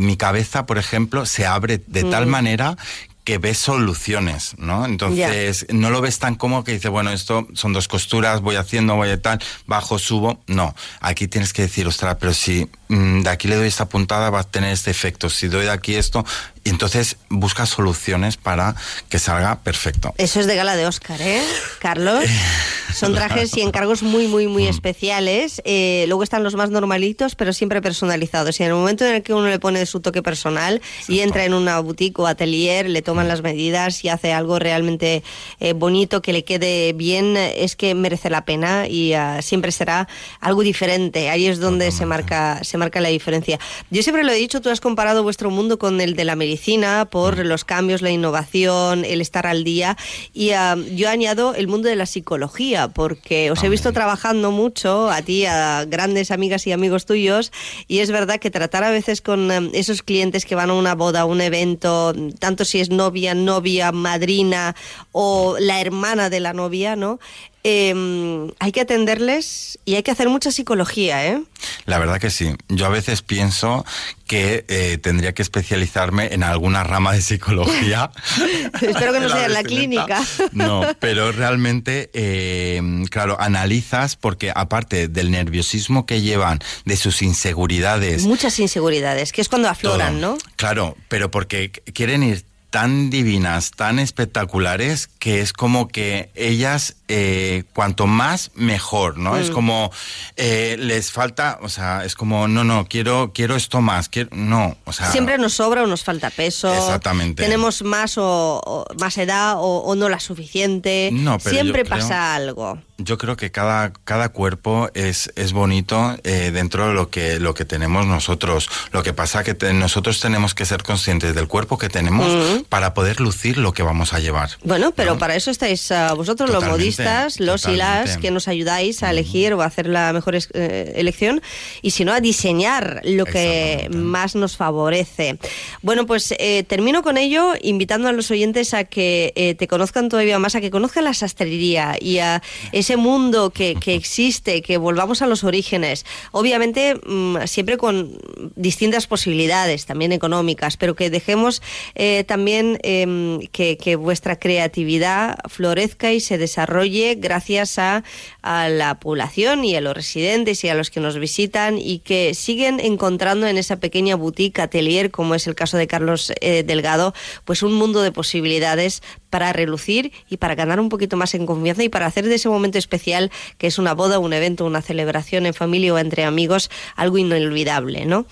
mi cabeza, por ejemplo, se abre de tal mm. manera que ves soluciones, ¿no? Entonces, no lo ves tan como que dices, bueno, esto son dos costuras, voy haciendo, voy a tal, bajo, subo. No, aquí tienes que decir, ostras, pero si de aquí le doy esta puntada va a tener este efecto, si doy de aquí esto, y entonces busca soluciones para que salga perfecto. Eso es de gala de Oscar, ¿eh, Carlos? Son trajes y encargos muy, muy, muy mm. especiales. Eh, luego están los más normalitos, pero siempre personalizados. Y en el momento en el que uno le pone su toque personal y entra en una boutique o atelier, le toman mm. las medidas y hace algo realmente eh, bonito que le quede bien, es que merece la pena y ah, siempre será algo diferente. Ahí es donde se marca, se marca la diferencia. Yo siempre lo he dicho, tú has comparado vuestro mundo con el de la medicina por mm. los cambios, la innovación, el estar al día. Y ah, yo añado el mundo de la psicología, porque os he visto trabajando mucho, a ti, a grandes amigas y amigos tuyos, y es verdad que tratar a veces con ah, esos clientes que van a una boda, a un evento, tanto si es novia, novia, madrina o la hermana de la novia, ¿no? Em, hay que atenderles y hay que hacer mucha psicología, ¿eh? La verdad que sí. Yo a veces pienso que eh, tendría que especializarme en alguna rama de psicología. Espero que no sea en la clínica. no, pero realmente, em, claro, analizas porque aparte del nerviosismo que llevan, de sus inseguridades. Muchas inseguridades, que es cuando afloran, ¿no? Claro, pero porque quieren ir tan divinas, tan espectaculares, que es como que ellas, eh, cuanto más, mejor, ¿no? Es mm. como, eh, les falta, o sea, es como, no, no, quiero, quiero esto más, quiero, no, o sea... Siempre nos sobra o nos falta peso. Exactamente. Tenemos más o, más edad o, no la suficiente. No, pero Siempre pasa algo yo creo que cada, cada cuerpo es, es bonito eh, dentro de lo que, lo que tenemos nosotros. Lo que pasa es que nosotros tenemos que ser conscientes del cuerpo que tenemos para poder lucir lo que vamos a llevar. Bueno, pero para eso estáis ah, vosotros los modistas, los y las, que nos ayudáis a elegir o a hacer la mejor eh, elección y si no a diseñar lo que más nos favorece. Bueno, pues eh, termino con ello invitando a los oyentes a que te conozcan todavía más, a que conozcan la sastrería y a ese mundo que, existe, que volvamos a los orígenes, obviamente mm, siempre con distintas posibilidades, también económicas, pero que dejemos eh, también em, que, vuestra creatividad florezca y se desarrolle gracias a, la población y a los residentes y a los que nos visitan y que siguen encontrando en esa pequeña boutique, atelier, como es el caso de Carlos eh, Delgado, pues un mundo de posibilidades para relucir y para ganar un poquito más en confianza y para hacer de ese momento especial que es una boda, un evento, una celebración en familia o entre amigos algo inolvidable, ¿no?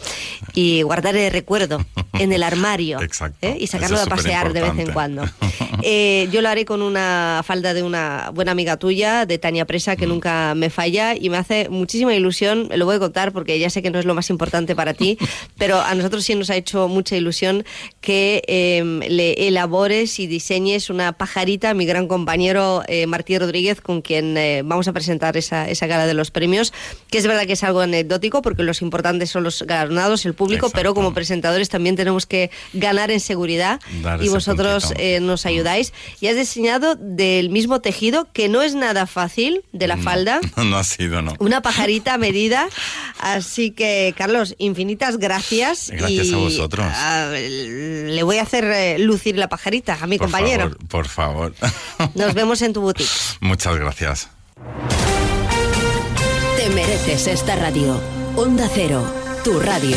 Y guardar el recuerdo en el armario ¿eh? y sacarlo a pasear de vez en cuando. Eh, yo lo haré con una falda de una buena amiga tuya, de Tania Presa, que mm. nunca me falla y me hace muchísima ilusión, lo voy a contar porque ya sé que no es lo más importante para ti, pero a nosotros sí nos ha hecho mucha ilusión que em, le elabores y diseñes una pajarita, mi gran compañero eh, Martí Rodríguez, con quien eh, vamos a presentar esa, esa gala de los premios, que es verdad que es algo anecdótico porque los importantes son los galardonados, el público, pero como presentadores también tenemos que ganar en seguridad y vosotros eh, nos ayudáis. Y has diseñado del mismo tejido, que no es nada fácil, de la falda. No, ha sido, no. Una pajarita medida. Así que, Carlos, infinitas gracias. Gracias a vosotros. le voy a hacer eh, lucir la pajarita a mi compañero. Por favor. Nos vemos en tu boutique. Muchas gracias. Te mereces esta radio. Onda Cero, tu radio.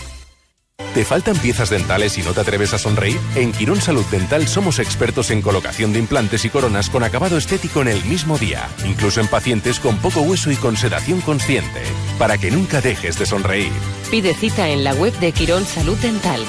¿Te faltan piezas dentales y no te atreves a sonreír? En Quirón Salud Dental somos expertos en colocación de implantes y coronas con acabado estético en el mismo día, incluso en pacientes con poco hueso y con sedación consciente, para que nunca dejes de sonreír. Pide cita en la web de Quirón Salud Dental.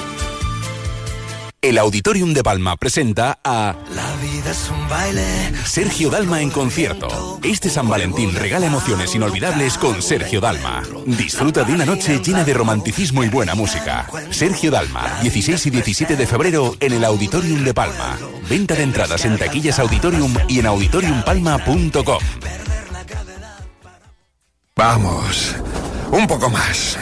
El Auditorium de Palma presenta a La vida es un baile. Sergio Dalma en concierto. Este San Valentín regala emociones inolvidables con Sergio Dalma. Disfruta de una noche llena de romanticismo y buena música. Sergio Dalma, 16 y 17 de febrero en el Auditorium de Palma. Venta de entradas en taquillas Auditorium y en auditoriumpalma.com. Vamos, un poco más.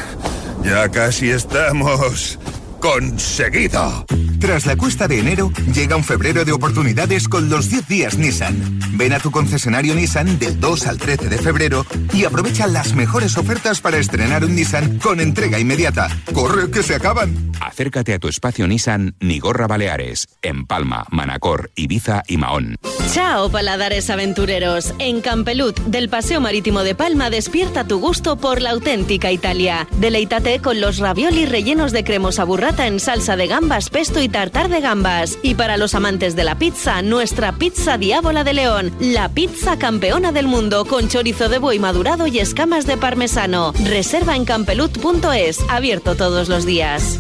Ya casi estamos conseguido. Tras la cuesta de enero, llega un febrero de oportunidades con los 10 días Nissan. Ven a tu concesionario Nissan del 2 al 13 de febrero y aprovecha las mejores ofertas para estrenar un Nissan con entrega inmediata. ¡Corre que se acaban! Acércate a tu espacio Nissan Nigorra Baleares, en Palma, Manacor, Ibiza y Mahón. Chao, paladares aventureros. En Campelut, del Paseo Marítimo de Palma, despierta tu gusto por la auténtica Italia. Deleítate con los raviolis rellenos de cremosa burrata en salsa de gambas, pesto y tartar de gambas. Y para los amantes de la pizza, nuestra pizza diábola de león, la pizza campeona del mundo con chorizo de buey madurado y escamas de parmesano. Reserva en campelut.es, abierto todos los días.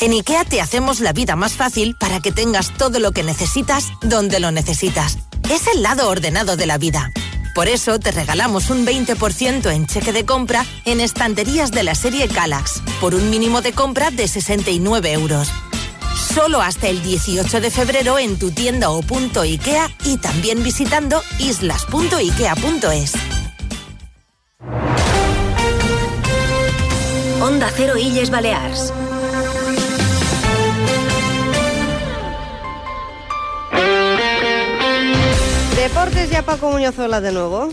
En IKEA te hacemos la vida más fácil para que tengas todo lo que necesitas donde lo necesitas. Es el lado ordenado de la vida. Por eso te regalamos un 20% en cheque de compra en estanterías de la serie Calax, por un mínimo de compra de 69 euros. Solo hasta el 18 de febrero en tu tienda o punto IKEA y también visitando islas.ikea.es. Onda Cero Illes Balears. Deportes ya Paco Muñozola de nuevo.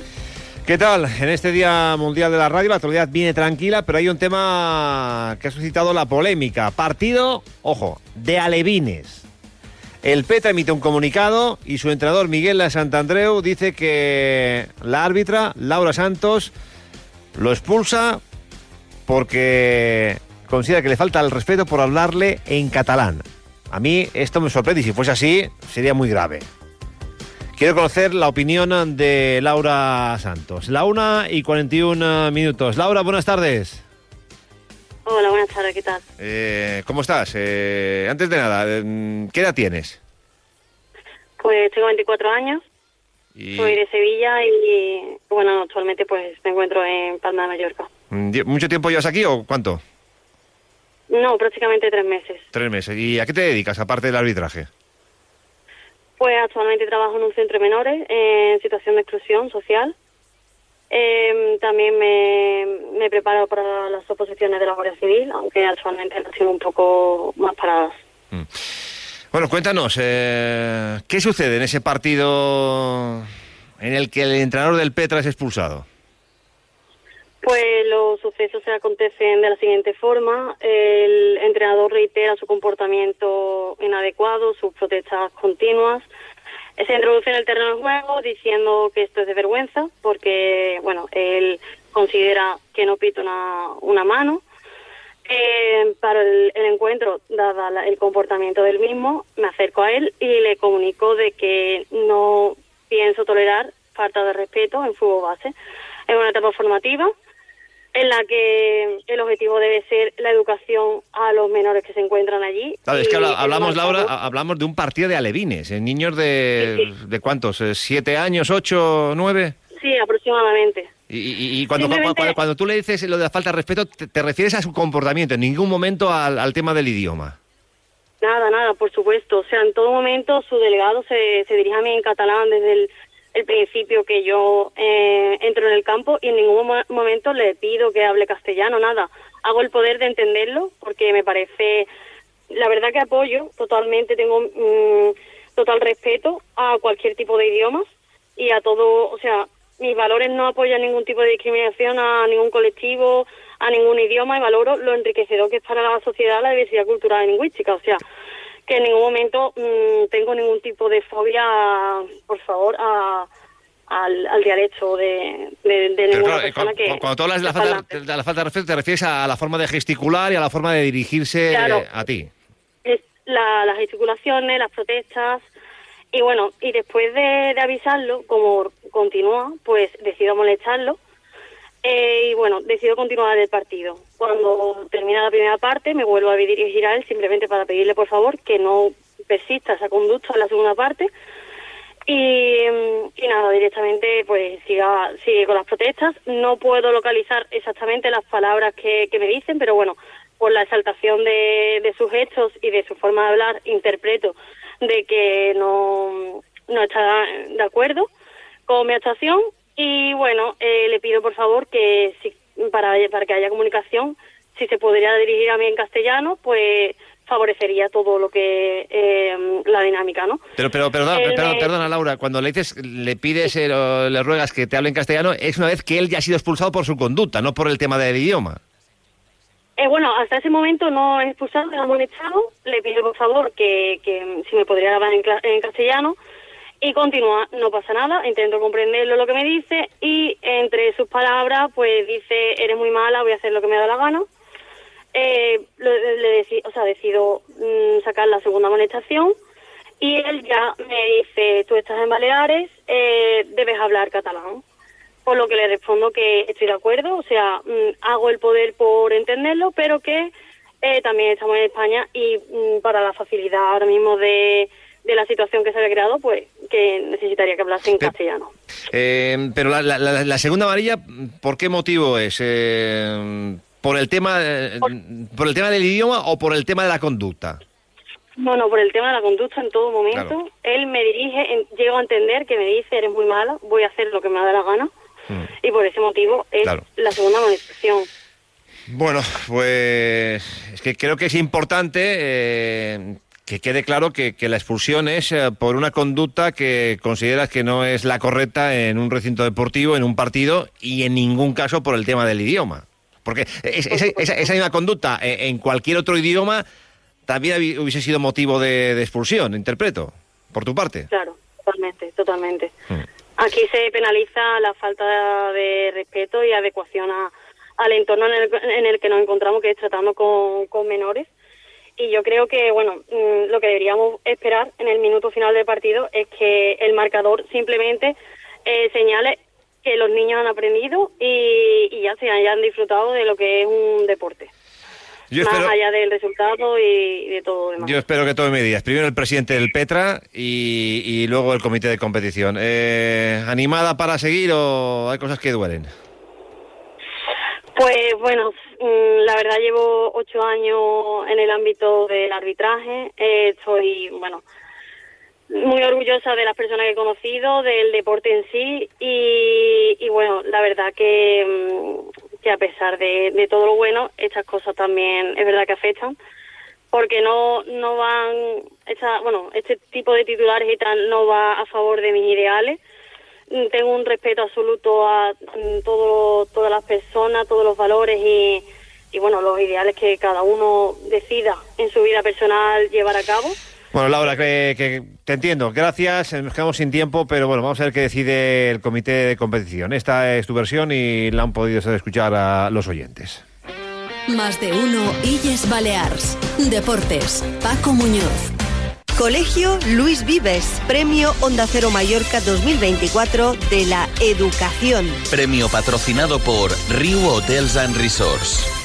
¿Qué tal? En este Día Mundial de la Radio la actualidad viene tranquila, pero hay un tema que ha suscitado la polémica. Partido, ojo, de alevines. El PETA emite un comunicado y su entrenador Miguel La Santandreu dice que la árbitra, Laura Santos, lo expulsa porque considera que le falta el respeto por hablarle en catalán. A mí esto me sorprende y si fuese así sería muy grave. Quiero conocer la opinión de Laura Santos. La una y 41 minutos. Laura, buenas tardes. Hola, buenas tardes, ¿qué tal? Eh, ¿Cómo estás? Eh, antes de nada, eh, ¿qué edad tienes? Pues tengo 24 años. Soy de Sevilla y, bueno, actualmente pues me encuentro en Palma de Mallorca. Mm, ¿Mucho tiempo llevas aquí o cuánto? No, prácticamente tres meses. Tres meses. ¿Y a qué te dedicas, aparte del arbitraje? Pues actualmente trabajo en un centro de menores en situación de exclusión social. Em, también me, me preparo para las oposiciones de la Guardia Civil, aunque actualmente han sido un poco más paradas. Mm. Bueno, cuéntanos, eh, ¿qué sucede en ese partido en el que el entrenador del Petra es expulsado? Pues los sucesos se acontecen de la siguiente forma. El entrenador reitera su comportamiento inadecuado, sus protestas continuas. Se introduce en el terreno de juego diciendo que esto es de vergüenza porque, bueno, él considera que no pita una, una mano. Eh, para el, encuentro, dada la- el comportamiento del mismo, me acerco a él y le comunico de que no pienso tolerar falta de respeto en fútbol base. Es una etapa formativa en la que el objetivo debe ser la educación a los menores que se encuentran allí. Claro, es que habla- hablamos, Laura, ha- hablamos de un partido de alevines, eh, niños de, ¿de cuántos? Eh, ¿Siete años, ocho, nueve? Sí, aproximadamente. Y, y- y cuando, Simplemente- cuando, cuando tú le dices lo de la falta de respeto, te, te refieres a su comportamiento, en ningún momento al, al tema del idioma. Nada, nada, por supuesto. O sea, en todo momento su delegado se, se dirige a mí en catalán desde el, el principio que yo eh, entro en el campo y en ningún mo- momento le pido que hable castellano, nada. Hago el poder de entenderlo porque me parece, la verdad que apoyo totalmente, tengo mm, total respeto a cualquier tipo de idiomas y a todo, o sea, mis valores no apoyan ningún tipo de discriminación a ningún colectivo, a ningún idioma y valoro lo enriquecedor que es para la sociedad la diversidad cultural y lingüística. O sea, que en ningún momento mm, tengo ningún tipo de fobia, por favor, a, al, al dialecto de, de, ninguna claro, eh, persona cu- que... cu- cuando tú hablas de la, falta, de la falta de respeto, te refieres a la forma de gesticular y a la forma de dirigirse Claro. eh, a ti. es la- las gesticulaciones, las protestas. Y bueno, y después de, de avisarlo, como continúa, pues decido molestarlo. Eh, y bueno, decido continuar el partido. Cuando termina la primera parte, me vuelvo a dirigir a él simplemente para pedirle, por favor, que no persista esa conducta en la segunda parte. Y, mm, nada, directamente pues siga, sigue con las protestas. No puedo localizar exactamente las palabras que, que me dicen, pero bueno, por la exaltación de, de sus gestos y de su forma de hablar, interpreto de que no, no está de acuerdo con mi actuación. Y bueno, eh, le pido por favor que si, para, para que haya comunicación, si se podría dirigir a mí en castellano, pues favorecería todo lo que eh, la dinámica, ¿no? Pero, pero perdona, Él perdona, Laura, cuando le dices, le pides, eh, o le ruegas que te hable en castellano, es una vez que él ya ha sido expulsado por su conducta, no por el tema del idioma. Eh, bueno, hasta ese momento no he expulsado, he amonestado. Le pido por favor que, que si me podría hablar en, en castellano y continúa, no pasa nada, intento comprenderlo lo que me dice y entre sus palabras pues dice, eres muy mala, voy a hacer lo que me da la gana. Eh, le deci- o sea, decido mm, sacar la segunda amonestación y él ya me dice, tú estás en Baleares, eh, debes hablar catalán. Por lo que le respondo que estoy de acuerdo, o sea, mm, hago el poder por entenderlo, pero que eh, también estamos en España y mm, para la facilidad ahora mismo de, de la situación que se había creado, pues que necesitaría que hablase en castellano. Eh, pero la, la- la- la segunda amarilla, ¿por qué motivo es? Eh, ¿Por el tema eh, por el tema del idioma o por el tema de la conducta? No, no, por el tema de la conducta en todo momento, Claro. él me dirige, en- llego a entender que me dice, eres muy mala, voy a hacer lo que me da la gana, y por ese motivo es Claro. la segunda amonestación. Bueno, pues es que creo que es importante eh, que quede claro que, que la expulsión es eh, por una conducta que consideras que no es la correcta en un recinto deportivo, en un partido y en ningún caso por el tema del idioma. Porque es- esa, esa- esa misma conducta eh, en cualquier otro idioma también hubiese sido motivo de, de expulsión, interpreto, por tu parte. Claro, totalmente, totalmente. Aquí se penaliza la falta de respeto y adecuación a- al entorno en el, en el que nos encontramos, que es tratando con, con menores. Y yo creo que, bueno, mm, lo que deberíamos esperar en el minuto final del partido es que el marcador simplemente eh, señale que los niños han aprendido y, y ya se hayan disfrutado de lo que es un deporte. Yo más espero, allá del resultado y de todo lo demás. yo espero que tome medidas. Primero el presidente del Petra y, y luego el comité de competición. Eh, ¿Animada para seguir o hay cosas que duelen? Pues bueno, la verdad llevo ocho años en el ámbito del arbitraje. Eh, estoy, bueno, muy orgullosa de las personas que he conocido, del deporte en sí y, bueno, la verdad que, mm, que a pesar de, de todo lo bueno, estas cosas también es verdad que afectan. porque no no van esta, bueno este tipo de titulares y tal no va a favor de mis ideales Mm, tengo un respeto absoluto a mm, todo, todas las personas todos los valores y, y bueno los ideales que cada uno decida en su vida personal llevar a cabo Bueno, Laura, que, que te entiendo. Gracias. Nos quedamos sin tiempo, pero bueno, vamos a ver qué decide el comité de competición. Esta es tu versión y la han podido escuchar a los oyentes. Más de uno Illes Balears. Deportes. Paco Muñoz. Colegio Luis Vives, Premio Onda Cero Mallorca 2024 de la Educación. Premio patrocinado por Riu Hotels and Resorts.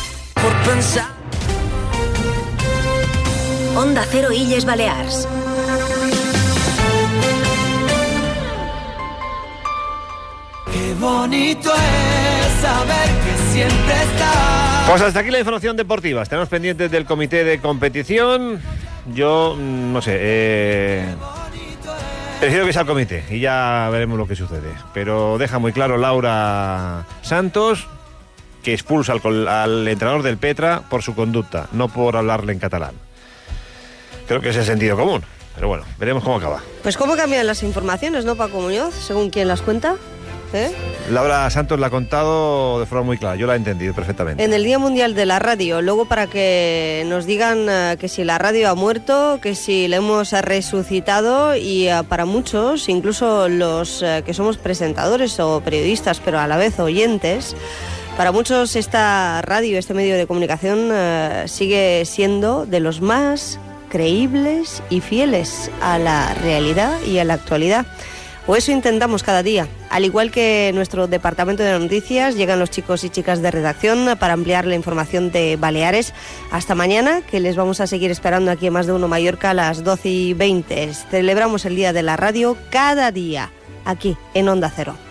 Pensar. Onda Cero Illes Balears. Qué bonito es saber que siempre está. Pues hasta aquí la información deportiva. Estaremos pendientes del comité de competición. Yo, mm, no sé, eh, prefiero que sea el comité y ya veremos lo que sucede. Pero deja muy claro Laura Santos que expulsa al, al entrenador del Petra por su conducta, no por hablarle en catalán. Creo que es el sentido común. Pero bueno, veremos cómo acaba. Pues cómo cambian las informaciones, ¿no, Paco Muñoz? Según quien las cuenta. ¿Eh? Laura Santos la ha contado de forma muy clara, yo la he entendido perfectamente. En el Día Mundial de la Radio, luego para que nos digan eh, que si la radio ha muerto, que si la hemos resucitado y eh, para muchos, incluso los eh, que somos presentadores o periodistas, pero a la vez oyentes, para muchos esta radio, este medio de comunicación eh, sigue siendo de los más creíbles y fieles a la realidad y a la actualidad. O eso intentamos cada día. Al igual que nuestro departamento de noticias, llegan los chicos y chicas de redacción para ampliar la información de Baleares. Hasta mañana, que les vamos a seguir esperando aquí en Más de Uno Mallorca a las 12 y 20. Celebramos el Día de la Radio cada día, aquí en Onda Cero.